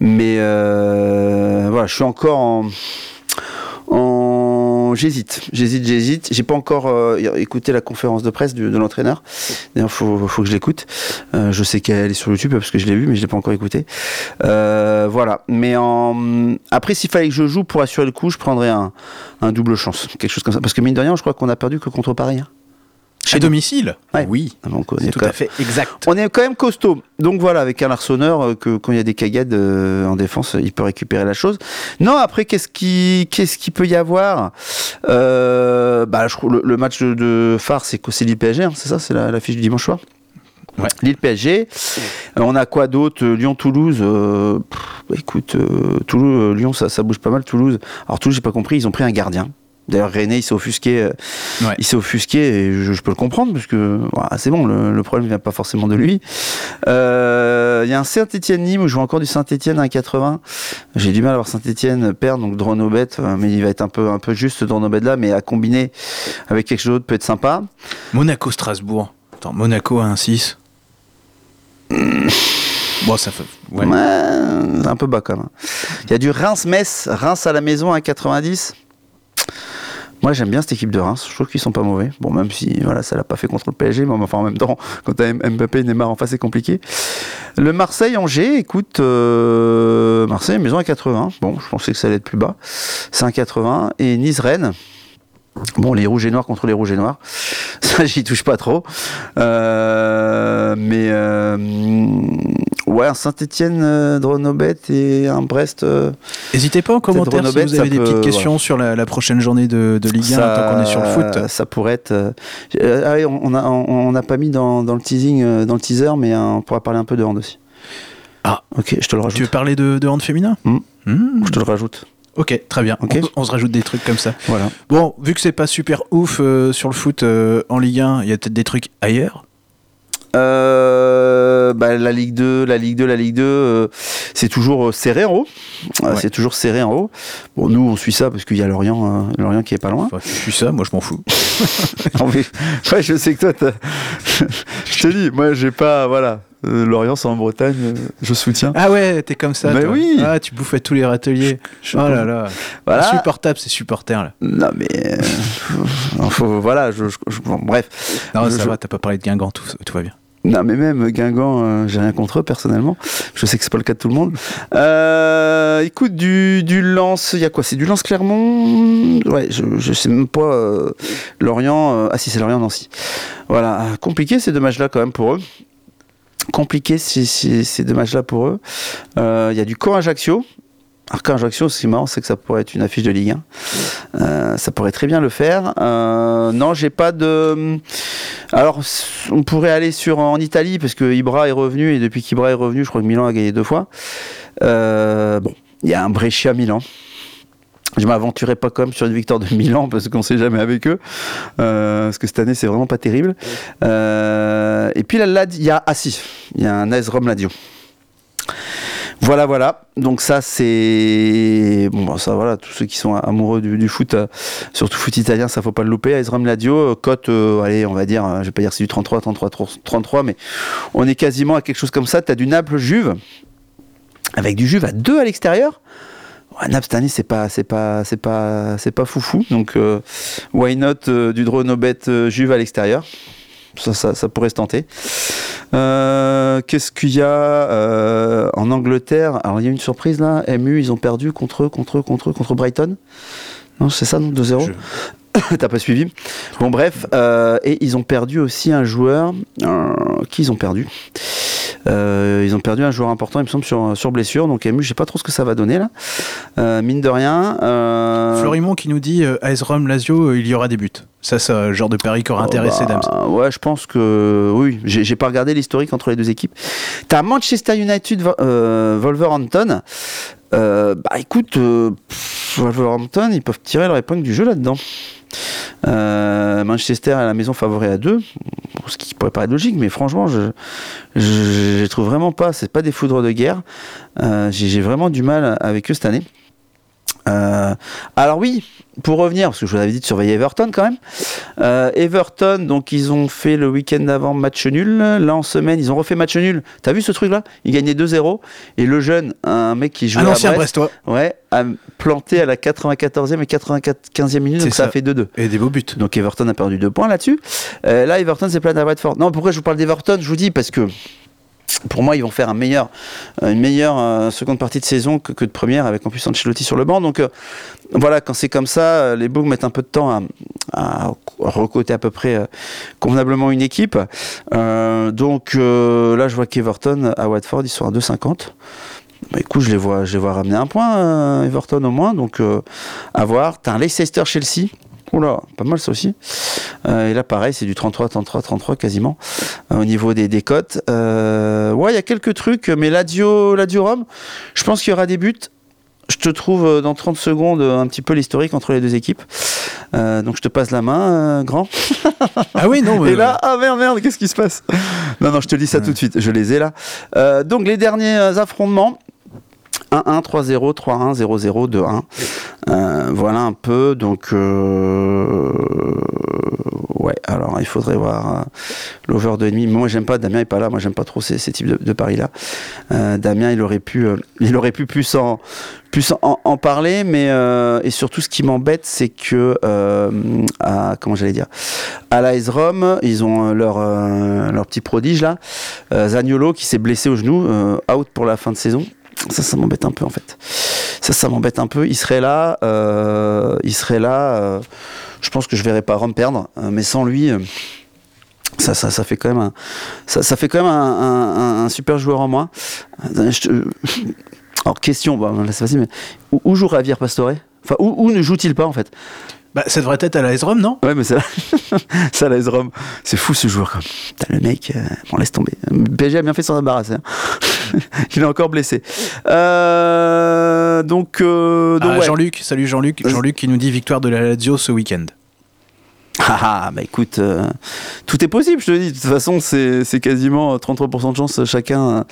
mais euh, voilà, je suis encore en, j'hésite, j'hésite, j'hésite. J'ai pas encore euh, écouté la conférence de presse de l'entraîneur. D'ailleurs, faut, faut que je l'écoute. Euh, je sais qu'elle est sur YouTube parce que je l'ai vue, mais je l'ai pas encore écoutée. Euh, voilà. Mais en... après, s'il fallait que je joue pour assurer le coup, je prendrais un, un double chance, quelque chose comme ça. Parce que mine de rien, je crois qu'on a perdu que contre Paris. hein. Chez domicile Ouais. Oui, Donc, on est c'est tout quand à fait exact. on est quand même costaud. Donc voilà, avec un arçonneur, euh, que quand il y a des cagades euh, en défense, il peut récupérer la chose. Non, après, qu'est-ce qui, qu'est-ce peut y avoir? Euh, bah, je, le, le match de, de phare, c'est c'est Lille PSG, hein, c'est ça, c'est la, la fiche du dimanche soir? Ouais. Lille PSG. Euh, on a quoi d'autre? Lyon Toulouse. euh, pff, bah, écoute, euh, Toulouse, euh, Lyon, ça, ça bouge pas mal. Toulouse. Alors Toulouse, j'ai pas compris, ils ont pris un gardien. D'ailleurs, René, il s'est offusqué. euh, Ouais. Il s'est offusqué et je, je peux le comprendre parce que voilà, c'est bon, le, le problème vient pas forcément de lui. Euh, Il y a un Saint-Etienne-Nîmes où je joue encore du Saint-Etienne à 1,80. J'ai du mal à voir Saint-Etienne perdre, donc Dronobet, euh, mais il va être un peu, un peu juste Dronobet là, mais à combiner avec quelque chose d'autre peut être sympa. Monaco-Strasbourg. Attends, Monaco à 1-6. Bon, ça fait. Ouais. Un peu bas quand même. Il y a du Reims-Metz, Reims à la maison à 90. Moi j'aime bien cette équipe de Reims, je trouve qu'ils sont pas mauvais. Bon, même si voilà, ça l'a pas fait contre le PSG, mais enfin en même temps, quand t'as Mbappé et Neymar en face, c'est compliqué. Le Marseille-Angers, écoute, euh, Marseille, maison à 80. Bon, je pensais que ça allait être plus bas. C'est un 80. Et Nice-Rennes. Bon, les rouges et noirs contre les rouges et noirs. Ça, j'y touche pas trop. Euh, mais euh, ouais, un Saint-Etienne, euh, Dronobet et un Brest. euh, N'hésitez pas en commentaire si vous avez ça des peut- petites questions sur la, la prochaine journée de, de Ligue 1, tant qu'on est sur le foot. Ça pourrait être. ah oui, on n'a pas mis dans, dans le teasing, dans le teaser, mais on pourra parler un peu de hand aussi. Ah. Ok, je te le rajoute. Tu veux parler de, de hand féminin? Hmm. Hmm. Je te le rajoute. Ok, très bien. Ok. On, on se rajoute des trucs comme ça. Voilà. Bon, vu que c'est pas super ouf euh, sur le foot euh, en Ligue 1, il y a peut-être des trucs ailleurs? Euh, bah, la Ligue 2, la Ligue 2, la Ligue 2, euh, c'est toujours serré en haut. Ouais. C'est toujours serré en haut. Bon, nous, on suit ça parce qu'il y a Lorient, euh, Lorient qui est pas loin. Enfin, je suis ça, moi je m'en fous. Non, mais- ouais, je sais que toi, je te dis, moi, j'ai pas, voilà, Lorient, c'est en Bretagne, euh, je soutiens. Ah ouais, t'es comme ça. Mais toi. oui. Ah, tu bouffes à tous les râteliers. Je- Oh là là. Voilà. Insupportable ces supporters là. Non, mais euh, faut- voilà, je, je- je- bon, bref. Non, Je- ça je- va, t'as pas parlé de Guingamp, tout, tout va bien. Non, mais même Guingamp, euh, j'ai rien contre eux personnellement. Je sais que c'est pas le cas de tout le monde. Euh, écoute, du, du Lance, il y a quoi? C'est du Lance Clermont Ouais, je, je sais même pas. euh, Lorient, euh, ah si, c'est Lorient Nancy. Voilà, compliqué ces deux matchs-là quand même pour eux. Compliqué ces, deux matchs-là pour eux. Euh, Il y a du Caen Ajaccio. Alors Caen Ajaccio, ce qui est marrant, c'est que ça pourrait être une affiche de Ligue 1. Euh, ça pourrait très bien le faire. Euh, non, j'ai pas de. Alors, on pourrait aller sur en Italie parce que Ibra est revenu et depuis qu'Ibra est revenu, je crois que Milan a gagné deux fois. Bon, il y a un Brescia Milan. Je m'aventurerai pas même sur une victoire de Milan parce qu'on sait jamais avec eux. Euh, parce que cette année c'est vraiment pas terrible. Euh, et puis là, il y a si, il y a un AS Rome Lazio. Voilà, voilà. Donc ça, c'est bon, bah, ça voilà. Tous ceux qui sont amoureux du, foot, euh, surtout foot italien, ça faut pas le louper. AS euh, cote, allez, on va dire, je vais pas dire c'est du 33, 33, 33, mais on est quasiment à quelque chose comme ça. T'as du Naples Juve avec du Juve à 2 à l'extérieur. Ouais, cette année c'est pas c'est pas c'est pas c'est pas foufou. Donc euh, why not euh, du Dronobet euh, Juve à l'extérieur? Ça, ça, ça pourrait se tenter. Qu'est-ce qu'il y a en Angleterre? Alors il y a une surprise là. MU ils ont perdu contre contre contre contre Brighton. Non c'est ça non? 2-0 Je- T'as pas suivi? Bon bref, euh, et ils ont perdu aussi un joueur. euh, qui ils ont perdu Euh, Ils ont perdu un joueur important, il me semble, sur, sur blessure. Donc MU, je sais pas trop ce que ça va donner là. Euh, mine de rien. euh, Florimond qui nous dit AS Rome Lazio, il y aura des buts. Ça, c'est un genre de pari qui aurait Oh, intéressé bah, Dams. Ouais, je pense que oui. J'ai pas regardé l'historique entre les deux équipes. T'as Manchester United, Wolverhampton. Bah écoute, pff, Wolverhampton, ils peuvent tirer leur épingle du jeu là-dedans. Euh, Manchester à la maison favori à 2, ce qui pourrait paraître logique, mais franchement, je, je les trouve vraiment pas. C'est pas des foudres de guerre. Euh, j'ai vraiment du mal avec eux cette année. Euh, alors oui, pour revenir, parce que je vous avais dit de surveiller Everton quand même. Euh, Everton, donc ils ont fait le week-end d'avant match nul. Là en semaine, ils ont refait match nul. T'as vu ce truc-là? Ils gagnaient 2-0 et le jeune, un mec qui Un à ancien Brest, Brestois. ouais, a planté à la 94e et 95e minute, C'est donc ça, a fait 2-2. Et des beaux buts. Donc Everton a perdu deux points là-dessus. Euh, là, Everton s'est plaint à Watford. Non, pourquoi je vous parle d'Everton? Je vous dis parce que pour moi, ils vont faire meilleur, une meilleure euh, seconde partie de saison que, de première, avec en plus Ancelotti sur le banc. Donc euh, voilà, quand c'est comme ça, euh, les Bougs mettent un peu de temps à, recoter à peu près euh, convenablement une équipe. Euh, donc euh, là, je vois qu'Everton à Watford, ils sont à 2,50. Bah, écoute, je les vois, je les vois ramener un point, euh, Everton au moins. Donc euh, à voir. T'as un Leicester-Chelsea. Oula, pas mal ça aussi. Euh, et là, pareil, c'est du 33, 33, 33 quasiment euh, au niveau des, des cotes. Euh, ouais, il y a quelques trucs, mais Lazio Rome, je pense qu'il y aura des buts. Je te trouve euh, dans 30 secondes euh, un petit peu l'historique entre les deux équipes. Euh, donc je te passe la main, euh, grand. Ah oui, non. Et mais- là, ah merde, merde, qu'est-ce qui se passe? Non, non, je te dis ça tout de suite, je les ai là. Euh, donc les derniers euh, affrontements. 1-1, 3-0, 3-1, 0-0, 2-1. Euh, voilà un peu. Donc, euh, ouais, alors il faudrait voir euh, l'over de demi. Moi, j'aime pas, Damien est pas là. Moi, j'aime pas trop ces, types de, paris-là. Euh, Damien, il aurait pu, euh, il aurait pu plus en, parler, mais et surtout, ce qui m'embête, c'est que, à, comment j'allais dire, à l'AS Rome, ils ont leur, petit prodige là, Zaniolo, qui s'est blessé au genou, out pour la fin de saison. Ça, ça m'embête un peu en fait. Ça, ça m'embête un peu. Il serait là, euh, il serait là. euh, je pense que je verrais pas Rome perdre, euh, mais sans lui. ça, ça, ça fait quand même un, ça, fait quand même un, super joueur en moi. Alors question, là c'est facile, mais où, où joue Javier Pastore? Enfin, où ne joue-t-il pas en fait? Bah, ça devrait être à la Rome, non? Ouais, mais ça, ça la Rome. C'est fou ce joueur. Quoi. Putain, le mec, euh, bon, laisse tomber. PSG a bien fait s'en embarrasser. hein. Il est encore blessé. Euh, donc, euh, donc Ah, ouais. Jean-Luc, salut Jean-Luc. Jean-Luc qui nous dit victoire de la Lazio ce week-end. Ah, ah, bah écoute, euh, tout est possible, je te dis. De toute façon, c'est quasiment 33% de chance chacun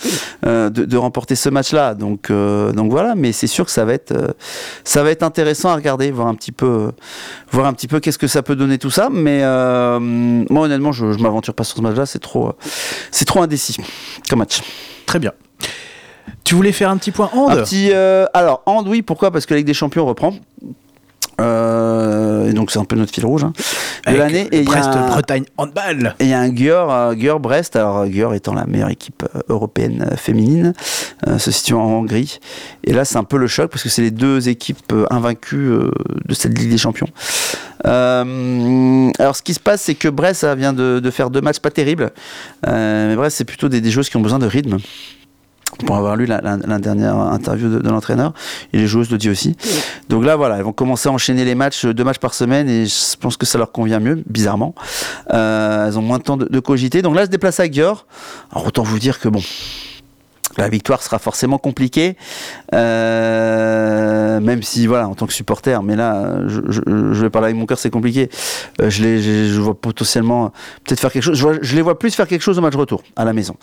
euh, de, de remporter ce match-là. Donc, euh, donc voilà, mais c'est sûr que ça va être, euh, ça va être intéressant à regarder, voir un petit peu, voir un petit peu qu'est-ce que ça peut donner tout ça. Mais euh, moi, honnêtement, je, je m'aventure pas sur ce match-là. C'est trop, euh, c'est trop indécis comme match. Très bien. Tu voulais faire un petit point hand Un petit, euh, alors, Hand, oui, pourquoi? Parce que la Ligue des Champions reprend. Euh, et donc c'est un peu notre fil rouge hein, de l'année. Et il y a Brest, un- Bretagne, handball. Et il y a un Györ, euh, Györ Brest, alors Györ étant la meilleure équipe euh, européenne féminine, euh, se situant en Hongrie. Et là, c'est un peu le choc parce que c'est les deux équipes invaincues de cette Ligue des Champions. Euh, alors, ce qui se passe, c'est que Brest ça vient de, de faire deux matchs pas terribles. Mais Brest, c'est plutôt des, des joueuses qui ont besoin de rythme. Pour avoir lu la, dernière interview de, l'entraîneur, et les joueuses le disent aussi. Donc là, voilà, elles vont commencer à enchaîner les matchs, euh, deux matchs par semaine, et je pense que ça leur convient mieux, bizarrement. Euh, elles ont moins de temps de, cogiter. Donc là, se déplacent à Györ. Alors autant vous dire que bon, la victoire sera forcément compliquée, euh, même si voilà, en tant que supporter, mais là, je, je- je vais parler avec mon cœur, c'est compliqué. Euh, je, les, je, je vois potentiellement peut-être faire quelque chose. Je, vois- je les vois plus faire quelque chose au match retour à la maison.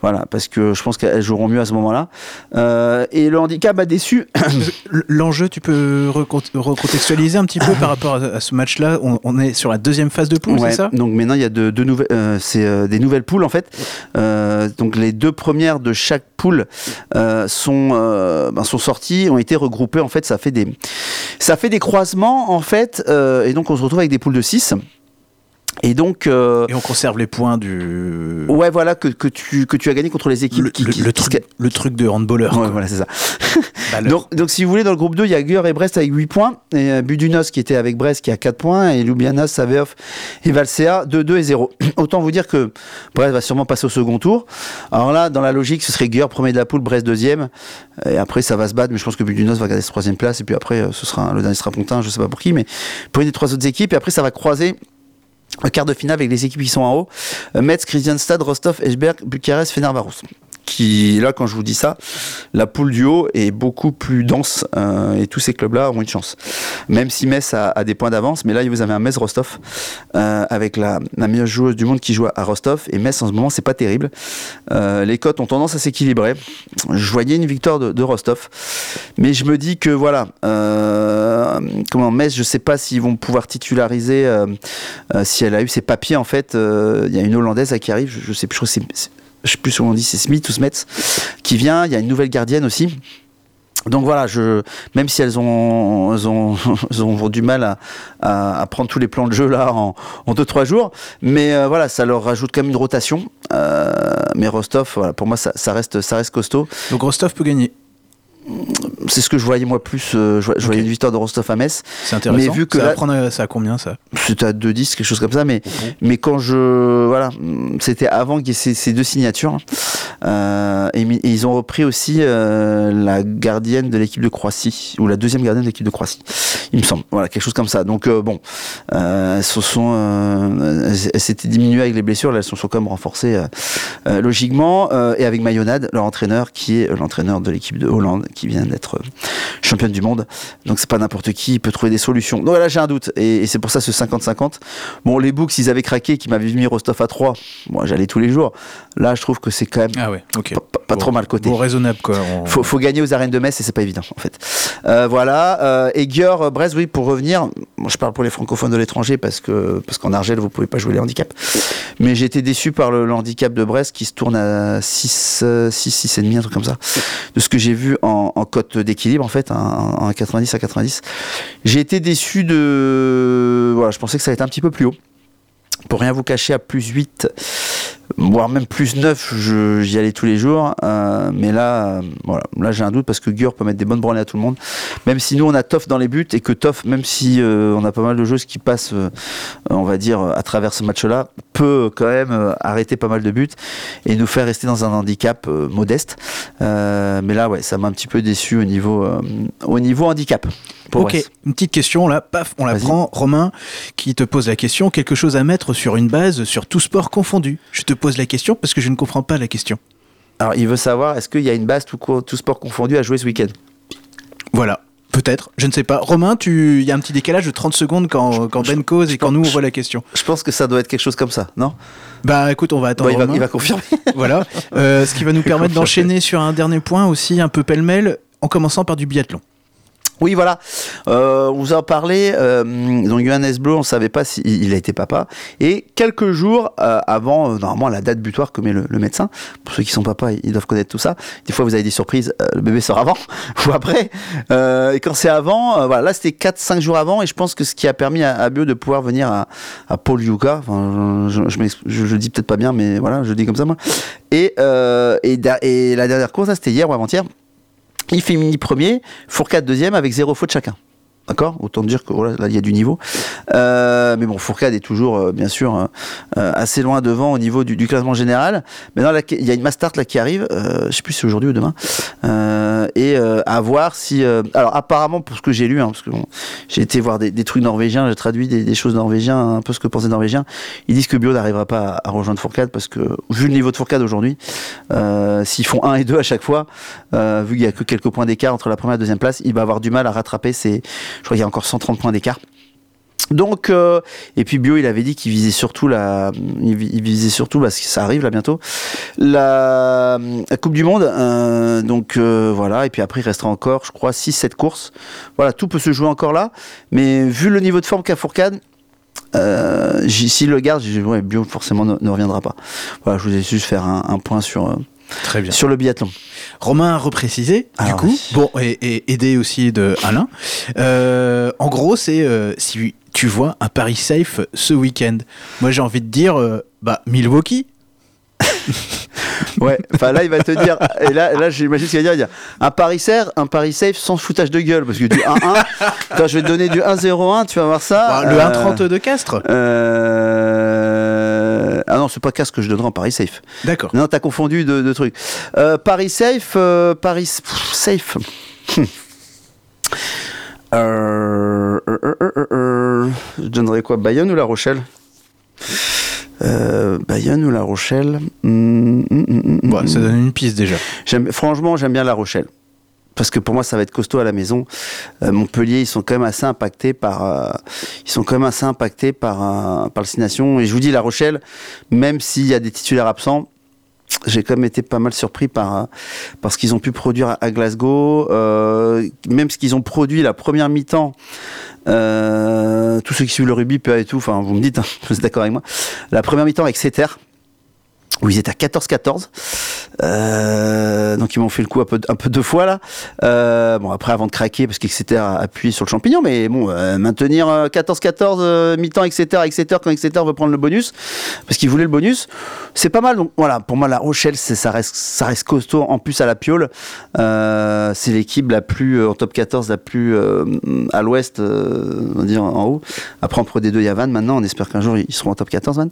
Voilà, parce que je pense qu'elles joueront mieux à ce moment-là. Euh, et le handicap a déçu. L'enjeu, tu peux recont- recontextualiser un petit peu par rapport à, ce match-là? On, on est sur la deuxième phase de poule, Ouais, c'est ça? Donc maintenant il y a de, de nouvelles, c'est des nouvelles poules en fait. Euh, donc les deux premières de chaque poule euh, sont euh, ben, sont sorties, ont été regroupées en fait. Ça fait des croisements en fait, euh, et donc on se retrouve avec des poules de 6 Et donc euh, Et on conserve les points du. ouais voilà que, que tu que tu as gagné contre les équipes le, qui, le- qui- le qui- truc, le truc de handballeur. Ouais, voilà c'est ça. Donc, donc, si vous voulez, dans le groupe 2, il y a Gure et Brest avec 8 points. Et euh, Budunos qui était avec Brest qui a 4 points. Et Ljubljana, Saveov et Valsea 2, 2 et 0. Autant vous dire que Brest va sûrement passer au second tour. Alors là, dans la logique, ce serait Gure premier de la poule, Brest deuxième. Et après, ça va se battre. Mais je pense que Budunos va garder cette troisième place. Et puis après, euh, ce sera le dernier strapontin, je sais pas pour qui. Mais pour une des trois autres équipes. Et après, ça va croiser. Quart de finale avec les équipes qui sont en haut. Euh, Metz, Kristianstad, Rostov, Esberg, Bucarest, Fenerbahçe. Qui, là, quand je vous dis ça, la poule du haut est beaucoup plus dense euh, et tous ces clubs-là ont une chance. Même si Metz a, des points d'avance, mais là, vous avez un Metz Rostov euh, avec la, meilleure joueuse du monde qui joue à Rostov et Metz en ce moment, c'est pas terrible. Euh, les cotes ont tendance à s'équilibrer. Je voyais une victoire de, Rostov, mais je me dis que voilà, comment Metz, je sais pas s'ils vont pouvoir titulariser si elle a eu ses papiers en fait. Il y a une Hollandaise qui arrive, je, je sais plus, je c'est je sais plus comment on dit, c'est Smith ou Smets, qui vient. Il y a une nouvelle gardienne aussi. Donc voilà, même si elles ont, elles ont, elles ont du mal à, prendre tous les plans de jeu là en, en deux trois jours, mais euh, voilà, ça leur rajoute quand même une rotation. Euh, mais Rostov, pour moi, ça, ça, reste, ça reste costaud. Donc Rostov peut gagner c'est ce que je voyais moi plus. Euh, je, voyais une victoire de Rostov à Metz. C'est intéressant. Mais vu que ça, là, à, ça à combien ça? C'était à 2-10, quelque chose comme ça. Mais, mais quand je. Voilà, c'était avant qu'il y ait ces, ces, deux signatures. Euh, et, ils ont repris aussi euh, la gardienne de l'équipe de Croatie, ou la deuxième gardienne de l'équipe de Croatie, il me semble. Voilà, quelque chose comme ça. Donc bon, elles se sont. elles s'étaient diminuées avec les blessures, là elles se sont quand même renforcées logiquement. et avec Mayonade, leur entraîneur, qui est l'entraîneur de l'équipe de Hollande qui vient d'être euh, championne du monde. Donc c'est pas n'importe qui, peut trouver des solutions. Donc là j'ai un doute et, c'est pour ça ce 50-50. Bon les books ils avaient craqué, qui m'avaient mis Rostov à 3, moi j'allais tous les jours. Là je trouve que c'est quand même ah ouais, pas, trop mal coté. Bon raisonnable quoi. Faut, faut, gagner aux arènes de Metz et c'est pas évident en fait. Euh, voilà. Euh, et Gior Brest, oui pour revenir, je parle pour les francophones de l'étranger parce que parce qu'en Argel vous pouvez pas jouer les handicaps. Mais j'ai été déçu par le, handicap de Brest qui se tourne à 6, 6, 6 et demi, un truc comme ça. De ce que j'ai vu en, cote d'équilibre en fait, en, 90 à 90. J'ai été déçu de. Voilà, je pensais que ça allait être un petit peu plus haut. Pour rien vous cacher, à plus 8, voire même plus 9, j'y allais tous les jours. Euh, mais là, voilà, là j'ai un doute parce que Gur peut mettre des bonnes branlées à tout le monde. Même si nous on a Toff dans les buts et que Toff, même si euh, on a pas mal de joueuses qui passent, euh, on va dire, à travers ce match-là, peut quand même arrêter pas mal de buts et nous faire rester dans un handicap modeste. mais là, ouais, ça m'a un petit peu déçu au niveau, au niveau handicap. Ok, une petite question là, paf, on la prend. Romain qui te pose la question, quelque chose à mettre sur une base sur tout sport confondu. Je te pose la question parce que je ne comprends pas la question. Alors, il veut savoir, est-ce qu'il y a une base tout, tout sport confondu à jouer ce week-end? Voilà. Peut-être, je ne sais pas. Romain, il y a un petit décalage de 30 secondes quand, quand Ben cause et quand nous on voit la question. Je pense que ça doit être quelque chose comme ça, non? Bah écoute, on va attendre. il, va, confirmer. voilà. Euh, ce qui va nous permettre d'enchaîner sur un dernier point aussi, un peu pêle-mêle, en commençant par du biathlon. Oui, voilà. Euh, on vous a parlé. Euh, donc, Johannes Blo, on ne savait pas s'il a été papa. Et quelques jours euh, avant, euh, normalement, la date butoir que met le, médecin, pour ceux qui sont papas, ils doivent connaître tout ça. Des fois, vous avez des surprises. le bébé sort avant ou après. et quand c'est avant, voilà, là, c'était 4-5 jours avant. Et je pense que ce qui a permis à, Bio de pouvoir venir à, à Paul Yuka, enfin, je, je, je, dis peut-être pas bien, mais voilà, je dis comme ça, moi. Et, et, et la dernière course, c'était hier ou avant-hier. Il fait mini premier, Fourcade deuxième avec zéro faute chacun. D'accord Autant dire que voilà, là, il y a du niveau. Euh, mais bon, Fourcade est toujours, euh, bien sûr, euh, assez loin devant au niveau du, classement général. Maintenant, il y a une Mastart là qui arrive. je sais plus si c'est aujourd'hui ou demain. et à voir si. alors, apparemment, pour ce que j'ai lu, hein, parce que j'ai été voir des, trucs norvégiens, j'ai traduit des, choses norvégiens, un peu ce que pensaient les Norvégiens. Ils disent que Bio n'arrivera pas à, rejoindre Fourcade parce que, vu le niveau de Fourcade aujourd'hui, s'ils font 1 et 2 à chaque fois, vu qu'il y a que quelques points d'écart entre la première et la deuxième place, il va avoir du mal à rattraper ses je crois qu'il y a encore 130 points d'écart. Donc euh, et puis Bio il avait dit qu'il visait surtout la il visait surtout parce que ça arrive là bientôt la, Coupe du monde euh, donc euh, voilà et puis après il restera encore je crois 6 7 courses voilà tout peut se jouer encore là mais vu le niveau de forme qu'a Fourcade s'il le garde ouais, Bio forcément ne, reviendra pas voilà je vous ai juste faire un, point sur Très bien. Sur le biathlon. Romain a reprécisé, du coup. Bon, et, aidé aussi de Alain. Euh, en gros, c'est euh, si tu vois un Paris safe ce week-end. Moi, j'ai envie de dire, euh, bah, Milwaukee. ouais, enfin là il va te dire, et là, là j'imagine ce qu'il va dire, un Paris safe, un Paris safe sans foutage de gueule, parce que du 1-1, je vais te donner du 1-0-1, tu vas voir ça. Bah, le 1-30 de Castres. Ah non, c'est pas que je donnerai en Paris Safe. D'accord. Non, t'as confondu de, trucs. Euh, Paris Safe, euh, Paris Safe. Euh, je donnerais quoi Bayonne ou La Rochelle? Bayonne ou La Rochelle? Ouais, ça donne une piste déjà. Franchement, j'aime bien La Rochelle. Parce que pour moi, ça va être costaud à la maison. Euh, Montpellier, ils sont quand même assez impactés par, euh, ils sont quand même assez impactés par, euh, par le. Et je vous dis, La Rochelle, même s'il y a des titulaires absents, j'ai quand même été pas mal surpris par, euh, par ce qu'ils ont pu produire à, Glasgow, euh, même ce qu'ils ont produit la première mi-temps. Euh, tous ceux qui suivent le rugby, PA et tout, enfin, vous me dites, hein, vous êtes d'accord avec moi. La première mi-temps avec Setter, où ils étaient à 14-14. Euh, donc ils m'ont fait le coup un peu, deux fois là. Euh, bon après avant de craquer parce qu'Exeter a appuyé sur le champignon, mais bon euh, maintenir euh, 14-14 euh, mi-temps Exeter, Exeter quand Exeter veut prendre le bonus parce qu'il voulait le bonus, c'est pas mal. Donc voilà pour moi la Rochelle ça reste costaud en plus à la piole. Euh, c'est l'équipe la plus euh, en top 14 la plus euh, à l'ouest euh, on va dire en haut. Après en Pro D2 il y a Vannes maintenant on espère qu'un jour ils seront en top 14 Vannes.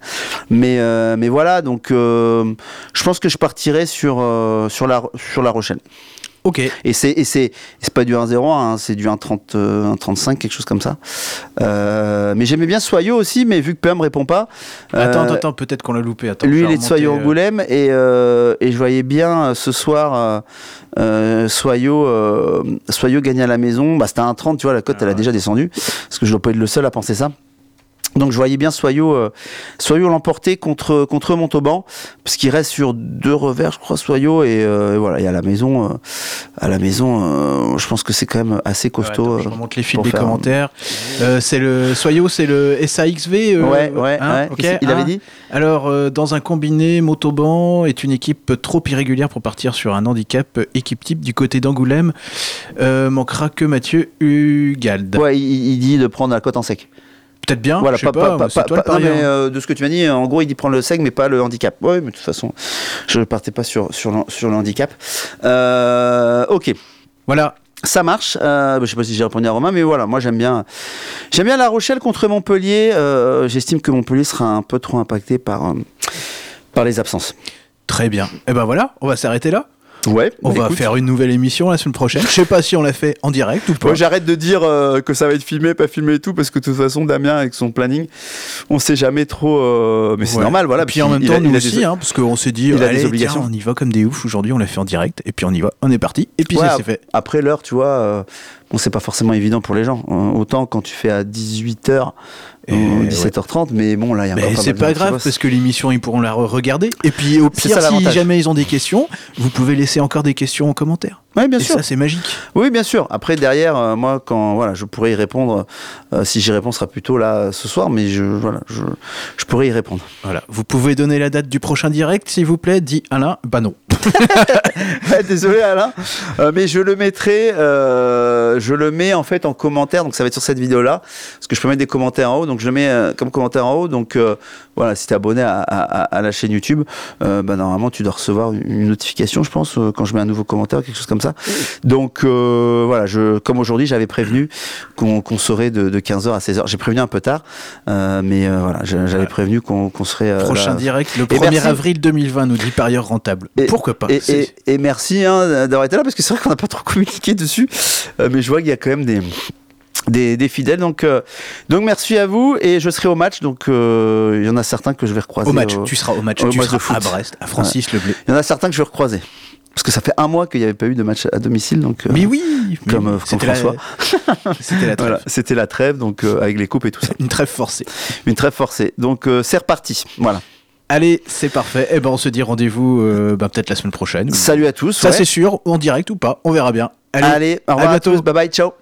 Mais euh, mais voilà donc euh, je pense que je partirai sur euh, sur la sur la Rochelle. Ok. Et c'est c'est pas du 1-0, hein, c'est du 1-30 euh, 1-35 quelque chose comme ça. Euh, mais j'aimais bien Soyo aussi, mais vu que PM répond pas. Attends, euh, attends, attends, peut-être qu'on l'a loupé. Attends, lui, il est de Soyo remonter, euh, Angoulême et, euh, et je voyais bien euh, ce soir euh, euh, Soyo, euh, Soyo gagner à la maison. Bah, c'était un 30, tu vois, la cote Ah elle a ouais. déjà descendu. Parce que je dois pas être le seul à penser ça. Donc je voyais bien Soyo, euh, Soyo l'emporter contre, contre Montauban, parce qu'il reste sur deux revers, je crois, Soyo, et, euh, et voilà, et à la maison, euh, à la maison, euh, je pense que c'est quand même assez Ouais, costaud. attends, je euh, remonte les fils des commentaires. Euh, c'est le Soyo, c'est le SAXV. ouais, ouais, hein, ouais. ok, Qu'est-ce qu'il avait hein. dit Alors, euh, dans un combiné, Motoban est une équipe trop irrégulière pour partir sur un handicap équipe type du côté d'Angoulême. Euh, manquera que Mathieu Hugald. Ouais, il, il dit de prendre la cote en sec. Peut-être bien, Voilà, je sais pas, moi, c'est toi le non, mais, parieur. euh, de ce que tu m'as dit, en gros, il dit prendre le sec, mais pas le handicap. Ouais, mais de toute façon, je ne partais pas sur, sur, le, sur le handicap. Euh, ok. Voilà, Ça marche. Euh, je sais pas si j'ai répondu à Romain, mais voilà, moi j'aime bien, j'aime bien La Rochelle contre Montpellier. Euh, J'estime que Montpellier sera un peu trop impacté par, euh, par les absences. très bien. Et ben voilà, on va s'arrêter là. Ouais. On va faire une nouvelle émission la semaine prochaine. Je sais pas si on l'a fait en direct ou pas. Moi, j'arrête de dire euh, que ça va être filmé, pas filmé et tout, parce que de toute façon, Damien, avec son planning, on sait jamais trop. euh, mais c'est Ouais. normal, voilà. Et puis en même temps, a- nous aussi, des- hein, parce qu'on s'est dit, il a des tiens, obligations. on y va comme des oufs. Aujourd'hui, on l'a fait en direct, et puis on y va, on est parti, et puis Ouais, ça s'est fait. Après l'heure, tu vois, euh, bon, c'est pas forcément évident pour les gens. Euh, autant quand tu fais à 18h Et ou ouais. 17h30, mais bon, là, il y a encore Mais pas c'est pas qui grave parce que l'émission ils pourront la regarder et puis au pire ça, si jamais ils ont des questions vous pouvez laisser encore des questions en commentaire Oui, bien et sûr. ça c'est magique Oui, bien sûr. Après, derrière, euh, moi, quand voilà, je pourrais y répondre. euh, si j'y réponds, ce sera plutôt là ce soir, mais je voilà, je, je pourrais y répondre. voilà vous pouvez donner la date du prochain direct s'il vous plaît? Dit Alain bah non Ouais, Désolé Alain, Euh, mais je le mettrai, euh, je le mets en fait en commentaire, donc ça va être sur cette vidéo là, parce que je peux mettre des commentaires en haut, donc je le mets euh, comme commentaire en haut, donc euh, voilà, si tu es abonné à, à- à la chaîne YouTube, euh, bah, normalement tu dois recevoir une notification, je pense, euh, quand je mets un nouveau commentaire, quelque chose comme ça. Donc euh, voilà, je, comme aujourd'hui j'avais prévenu qu'on serait de, de 15h à 16h, j'ai prévenu un peu tard, euh, mais euh, voilà, j'avais prévenu qu'on serait prochain là. direct le Et 1er merci. avril 2020 nous dit parieur rentable Et- pourquoi pas Et, C'est- et- et merci hein, d'avoir été là parce que c'est vrai qu'on n'a pas trop communiqué dessus, mais je vois qu'il y a quand même des, des, des fidèles. Donc, euh, donc merci à vous et je serai au match. Donc euh, il y en a certains que je vais recroiser. au match au- tu seras au match au tu match seras de foot. à Brest à Francis Leblé Il y en a certains que je vais recroiser parce que ça fait un mois qu'il n'y avait pas eu de match à domicile. Donc euh, mais oui comme, oui, euh, comme la- François. c'était la trêve voilà, c'était la trêve donc euh, avec les coupes et tout ça. une trêve forcée Une trêve forcée. Donc c'est reparti. Voilà. allez c'est parfait et ben on se dit rendez-vous euh, ben, peut-être la semaine prochaine Salut à tous. ça ouais. c'est sûr en direct ou pas on verra bien allez, Allez, au à revoir à, bientôt. tous. Bye bye. Ciao.